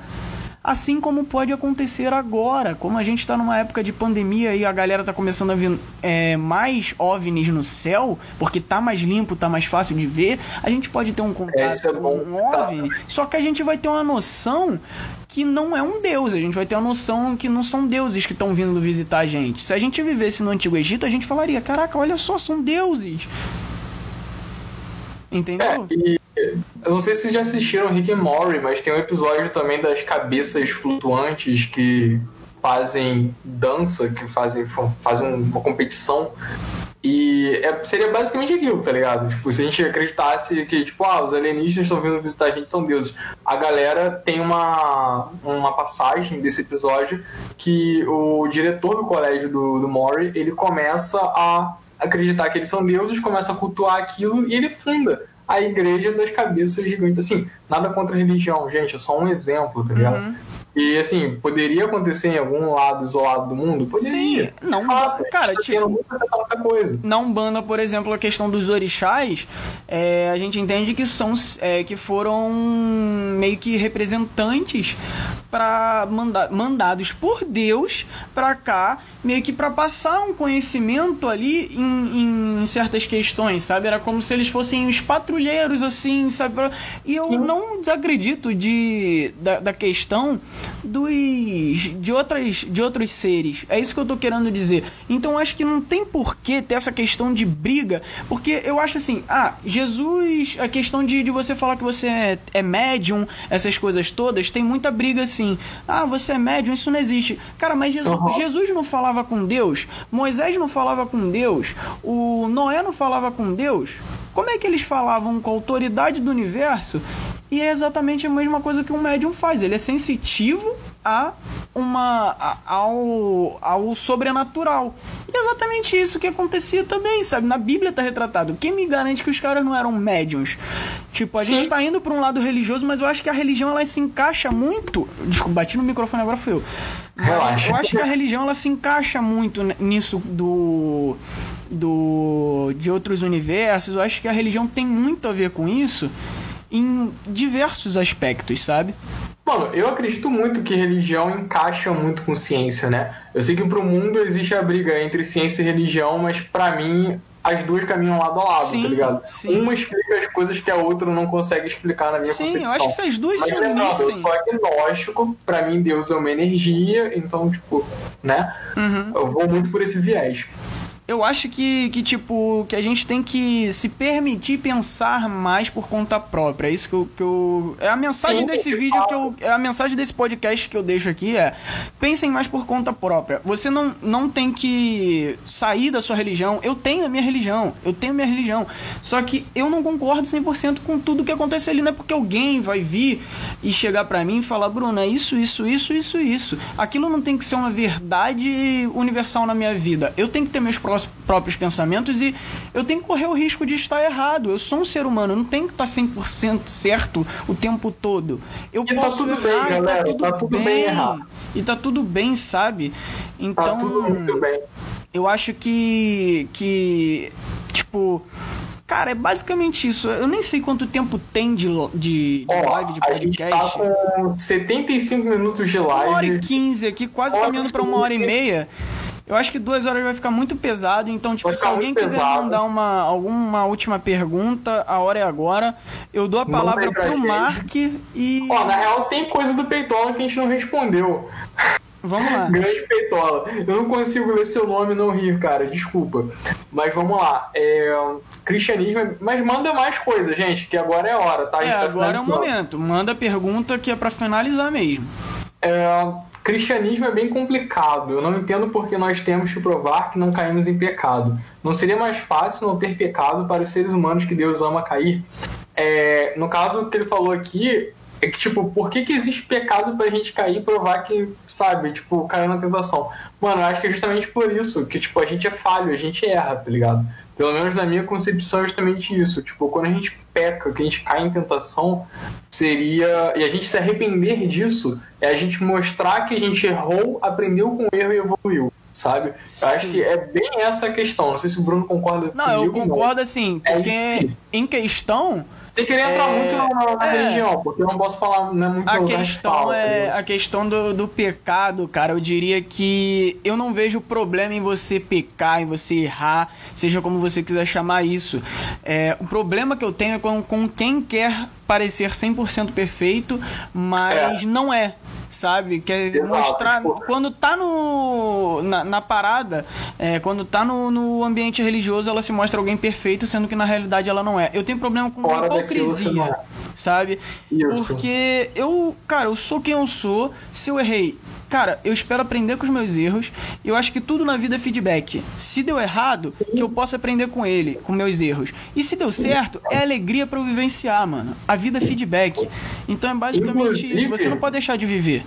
assim como pode acontecer agora, como a gente está numa época de pandemia e a galera está começando a ver é, mais OVNIs no céu, porque tá mais limpo, tá mais fácil de ver, a gente pode ter um contato é, com um OVNI, só que a gente vai ter uma noção que não é um deus, a gente vai ter uma noção que não são deuses que estão vindo visitar a gente. Se a gente vivesse no Antigo Egito, a gente falaria, caraca, olha só, são deuses. Entendeu? É, e eu não sei se já assistiram Rick and Morty, mas tem um episódio também das cabeças flutuantes que fazem dança, que fazem, fazem uma competição. E é, seria basicamente aquilo, tá ligado? Tipo, se a gente acreditasse que, tipo, ah, os alienígenas estão vindo visitar a gente, são deuses. A galera tem uma, uma passagem desse episódio que o diretor do colégio do, do Mori, ele começa a acreditar que eles são deuses, começa a cultuar aquilo e ele funda a igreja das cabeças gigantes. Assim, nada contra a religião, gente, é só um exemplo, tá ligado? Uhum. E assim, poderia acontecer em algum lado isolado do mundo? Poderia. Sim, não, Fato, cara, tá tipo, muita coisa. Na Umbanda, por exemplo, a questão dos orixás, é, a gente entende que são é, que foram meio que representantes para manda mandados por Deus para cá, meio que para passar um conhecimento ali em, em, certas questões, sabe? Era como se eles fossem os patrulheiros assim, sabe? E eu não desacredito de da, da questão dos de outras de outros seres. É isso que eu tô querendo dizer. Então acho que não tem porquê ter essa questão de briga, porque eu acho assim, ah, Jesus, a questão de, de você falar que você é, é médium, essas coisas todas, tem muita briga assim. Ah, você é médium, isso não existe. Cara, mas Jesus, uhum. Jesus não falava com Deus, Moisés não falava com Deus, o Noé não falava com Deus. Como é que eles falavam com a autoridade do universo e é exatamente a mesma coisa que um médium faz. Ele é sensitivo a uma a, ao, ao sobrenatural. E é exatamente isso que acontecia também, sabe? Na Bíblia tá retratado. Quem me garante que os caras não eram médiums? Tipo, a Sim. gente tá indo para um lado religioso, mas eu acho que a religião ela se encaixa muito. Desculpa, bati no microfone agora foi eu. Relaxa. Eu acho que a religião ela se encaixa muito nisso do do de outros universos. Eu acho que a religião tem muito a ver com isso em diversos aspectos, sabe? Mano, eu acredito muito que religião encaixa muito com ciência, né? Eu sei que pro mundo existe a briga entre ciência e religião, mas para mim as duas caminham lado a lado, sim, tá ligado? Sim. Uma explica as coisas que a outra não consegue explicar na minha sim, concepção. Sim, eu acho que essas duas Mas, se unissem. Eu sou agnóstico, pra mim Deus é uma energia, então, tipo, né? Uhum. Eu vou muito por esse viés eu acho que, que, tipo, que a gente tem que se permitir pensar mais por conta própria. É isso que eu. Que eu é a mensagem Sim, desse vídeo que eu. É a mensagem desse podcast que eu deixo aqui é. Pensem mais por conta própria. Você não, não tem que sair da sua religião. Eu tenho a minha religião. Eu tenho a minha religião. Só que eu não concordo 100% com tudo que acontece ali. Não é porque alguém vai vir e chegar para mim e falar, Bruno, é isso, isso, isso, isso, isso. Aquilo não tem que ser uma verdade universal na minha vida. Eu tenho que ter meus próprios próprios pensamentos e eu tenho que correr o risco de estar errado. Eu sou um ser humano, eu não tenho que estar 100% certo o tempo todo. Eu e tá posso tá tudo errar, bem, galera, tá tudo, tá tudo bem, bem errar. E tá tudo bem, sabe? Então, tá tudo muito bem. Eu acho que que tipo Cara, é basicamente isso. Eu nem sei quanto tempo tem de, de, de Ó, live de a gente podcast. tá com 75 minutos de Uma hora e live. quinze aqui, quase Hora caminhando pra uma hora e meia. Eu acho que duas horas vai ficar muito pesado, então, tipo, se alguém quiser pesado. mandar uma, alguma última pergunta, a hora é agora. Eu dou a palavra pro gente. Mark e. Ó, na real tem coisa do Peitola que a gente não respondeu. Vamos lá. Grande Peitola. Eu não consigo ler seu nome e não rir, cara. Desculpa. Mas vamos lá. É, cristianismo. Mas manda mais coisa, gente, que agora é a hora, tá? É, tá agora é o momento. Manda pergunta que é pra finalizar mesmo. É, cristianismo é bem complicado. Eu não entendo porque nós temos que provar que não caímos em pecado. Não seria mais fácil não ter pecado para os seres humanos que Deus ama cair? É, no caso, que ele falou aqui é que, tipo, por que, que existe pecado pra gente cair e provar que, sabe, tipo, caiu na tentação? Mano, eu acho que é justamente por isso que, tipo, a gente é falho, a gente erra, tá ligado? Pelo menos na minha concepção é justamente isso. Tipo, quando a gente peca, que a gente cai em tentação, seria. E a gente se arrepender disso é a gente mostrar que a gente errou, aprendeu com o erro e evoluiu, sabe? Eu acho que é bem essa a questão. Não sei se o Bruno concorda Não, eu comigo. concordo assim, É porque isso. em questão, Sem querer entrar É, muito na, na é. religião, porque eu não posso falar não é muito a questão fala, é a questão do, do pecado, cara. Eu diria que eu não vejo problema em você pecar, em você errar, seja como você quiser chamar isso. É, o problema que eu tenho é com, com quem quer parecer 100% perfeito, mas É. não é. Sabe? Quer Exato, mostrar. tipo- Quando tá no. Na, na parada, é, quando tá no, no ambiente religioso, ela se mostra alguém perfeito, sendo que na realidade ela não é. Eu tenho problema com Fora hipocrisia é. sabe? Isso. Porque eu, cara, eu sou quem eu sou. Se eu errei, cara, eu espero aprender com os meus erros. Eu acho que tudo na vida é feedback. Se deu errado, que eu possa aprender com ele, com meus erros. E se deu certo, é alegria pra eu vivenciar, mano. A vida é feedback. Então é basicamente Inclusive- isso. Você não pode deixar de viver.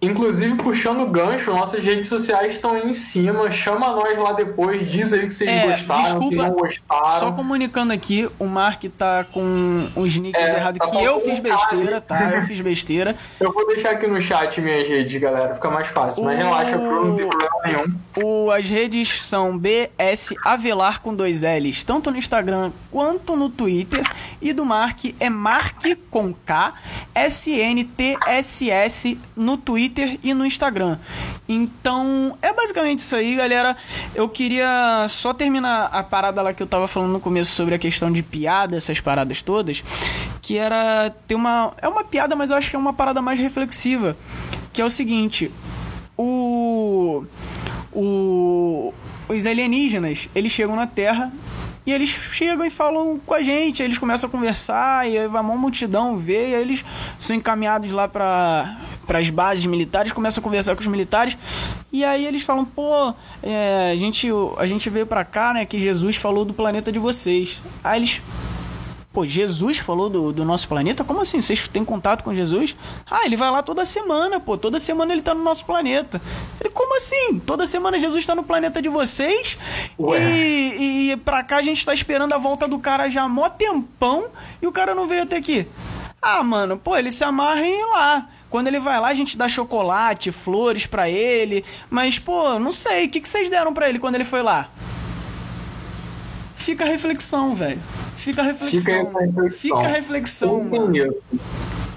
Inclusive, puxando o gancho, nossas redes sociais estão aí em cima. Chama nós lá depois, diz aí que vocês É, gostaram, o que desculpa, não gostaram. Só comunicando aqui, o Mark tá com os nicks É, errados, tá que eu fiz besteira, tá? Eu fiz besteira. Eu vou deixar aqui no chat minhas redes, galera, fica mais fácil. Mas O- relaxa, Bruno, não tem problema nenhum. O, as redes são BS Avelar com dois L's, tanto no Instagram quanto no Twitter. E do Mark é Mark com K, SNTSS no Twitter e no Instagram. Então, é basicamente isso aí, galera. Eu queria só terminar a parada lá que eu tava falando no começo sobre a questão de piada, essas paradas todas. Que era ter uma. É uma piada, mas eu acho que é uma parada mais reflexiva. Que é o seguinte: o, o, os alienígenas, eles chegam na Terra e eles chegam e falam com a gente, eles começam a conversar e aí vai uma multidão ver, e aí eles são encaminhados lá para as bases militares, começam a conversar com os militares e aí eles falam, pô, é, a, gente, a gente veio pra cá, né, que Jesus falou do planeta de vocês. Aí eles, Pô, Jesus falou do, do nosso planeta? Como assim? Vocês têm contato com Jesus? Ah, ele vai lá toda semana, pô. Toda semana ele tá no nosso planeta. Ele, como assim? Toda semana Jesus tá no planeta de vocês? Ué. E, e pra cá a gente tá esperando a volta do cara já há mó tempão e o cara não veio até aqui. Ah, mano, pô, ele se amarra em ir lá. Quando ele vai lá, a gente dá chocolate, flores pra ele. Mas, pô, não sei. O que, que vocês deram pra ele quando ele foi lá? Fica a reflexão, velho. Fica a reflexão. Fica essa reflexão. Fica a reflexão.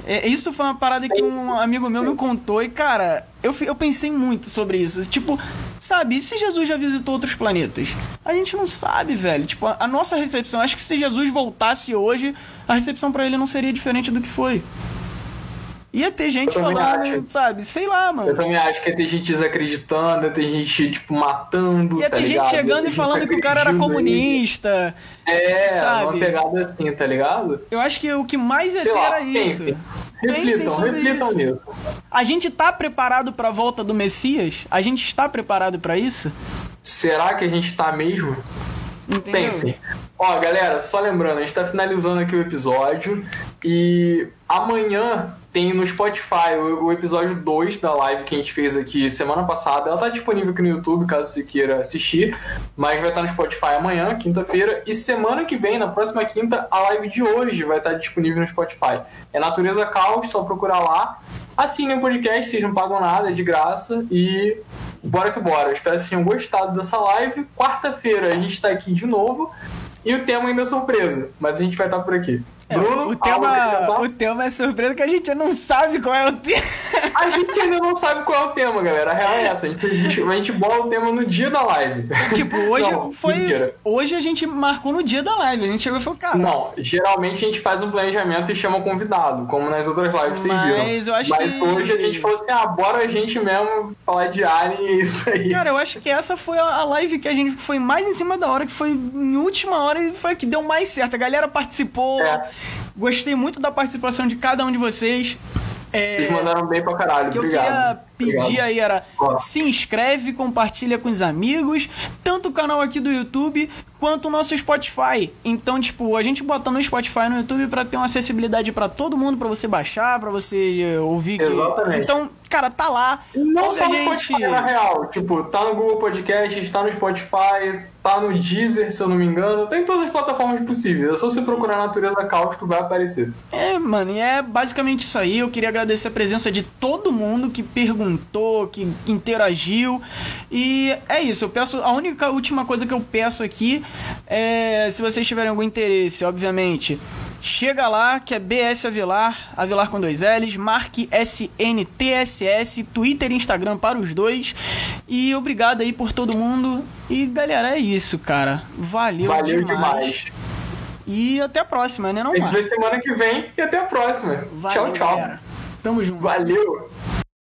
É, isso foi uma parada que um amigo meu me contou e, cara, eu, eu pensei muito sobre isso. Tipo, sabe, e se Jesus já visitou outros planetas? A gente não sabe, velho. Tipo, a, a nossa recepção, acho que se Jesus voltasse hoje, a recepção pra ele não seria diferente do que foi. Ia ter gente Eu falando, acho. sabe, sei lá, Eu mano. também acho que ia ter gente desacreditando, ia ter gente, tipo, matando. Ia tá ter gente ligado? chegando e falando que o cara era comunista. É, sabe? uma pegada assim, tá ligado? Eu acho que o que mais ia Sei ter lá, era isso. pensem. Pensem Reflitam, sobre reflitam isso. nisso. A gente tá preparado pra volta do Messias? A gente está preparado pra isso? Será que a gente tá mesmo? Entendeu? Pensem. Ó, galera, só lembrando, a gente tá finalizando aqui o episódio e amanhã tem no Spotify o, episódio 2 da live que a gente fez aqui semana passada. Ela tá disponível aqui no YouTube, caso você queira assistir, mas vai estar no Spotify amanhã, quinta-feira, e semana que vem, na próxima quinta, a live de hoje vai estar disponível no Spotify. É Natureza Caos, só procurar lá. Assinem o podcast, vocês não pagam nada, é de graça e bora que bora. Espero que vocês tenham gostado dessa live. Quarta-feira a gente tá aqui de novo. E o tema ainda é surpresa, mas a gente vai estar por aqui. Bruno, o tema, o tema é surpresa que a gente não sabe qual é o tema. A gente ainda não sabe qual é o tema, galera. A real é essa. A gente, a gente bola o tema no dia da live. Tipo, hoje não, foi. Mentira. Hoje a gente marcou no dia da live. A gente chegou e falou, cara. Não, geralmente a gente faz um planejamento e chama um convidado, como nas outras lives vocês viram. Mas eu acho Mas que... hoje a gente falou assim: ah, bora a gente mesmo falar de Alien e é isso aí. Cara, eu acho que essa foi a live que a gente foi mais em cima da hora, que foi em última hora e foi a que deu mais certo. A galera participou. É. Gostei muito da participação de cada um de vocês. É, Vocês mandaram bem pra caralho, que obrigado. eu queria pedir obrigado. aí era se inscreve, compartilha com os amigos, tanto o canal aqui do YouTube quanto o nosso Spotify. Então, tipo, a gente bota no Spotify no YouTube para ter uma acessibilidade para todo mundo, para você baixar, para você eh, ouvir. Exatamente. Que... Então, cara, tá lá. Não só no gente... Spotify, na real. Tipo, tá no Google Podcast, tá no Spotify, tá no Deezer, se eu não me engano. Tem todas as plataformas possíveis. É só você procurar Natureza Cáustica que vai aparecer. É, mano, e é basicamente isso aí. Eu queria agradecer a presença de todo mundo que perguntou, que interagiu. E é isso. Eu peço. A única última coisa que eu peço aqui é, se vocês tiverem algum interesse, obviamente, chega lá, que é BS Avilar, Avilar com dois L's, marque SNTSS, Twitter e Instagram para os dois. E obrigado aí por todo mundo. E galera, é isso, cara. Valeu, Valeu demais. demais. E até a próxima, né? Não Esse vai semana que vem e até a próxima. Valeu, tchau, tchau. Galera. Tamo junto. Valeu.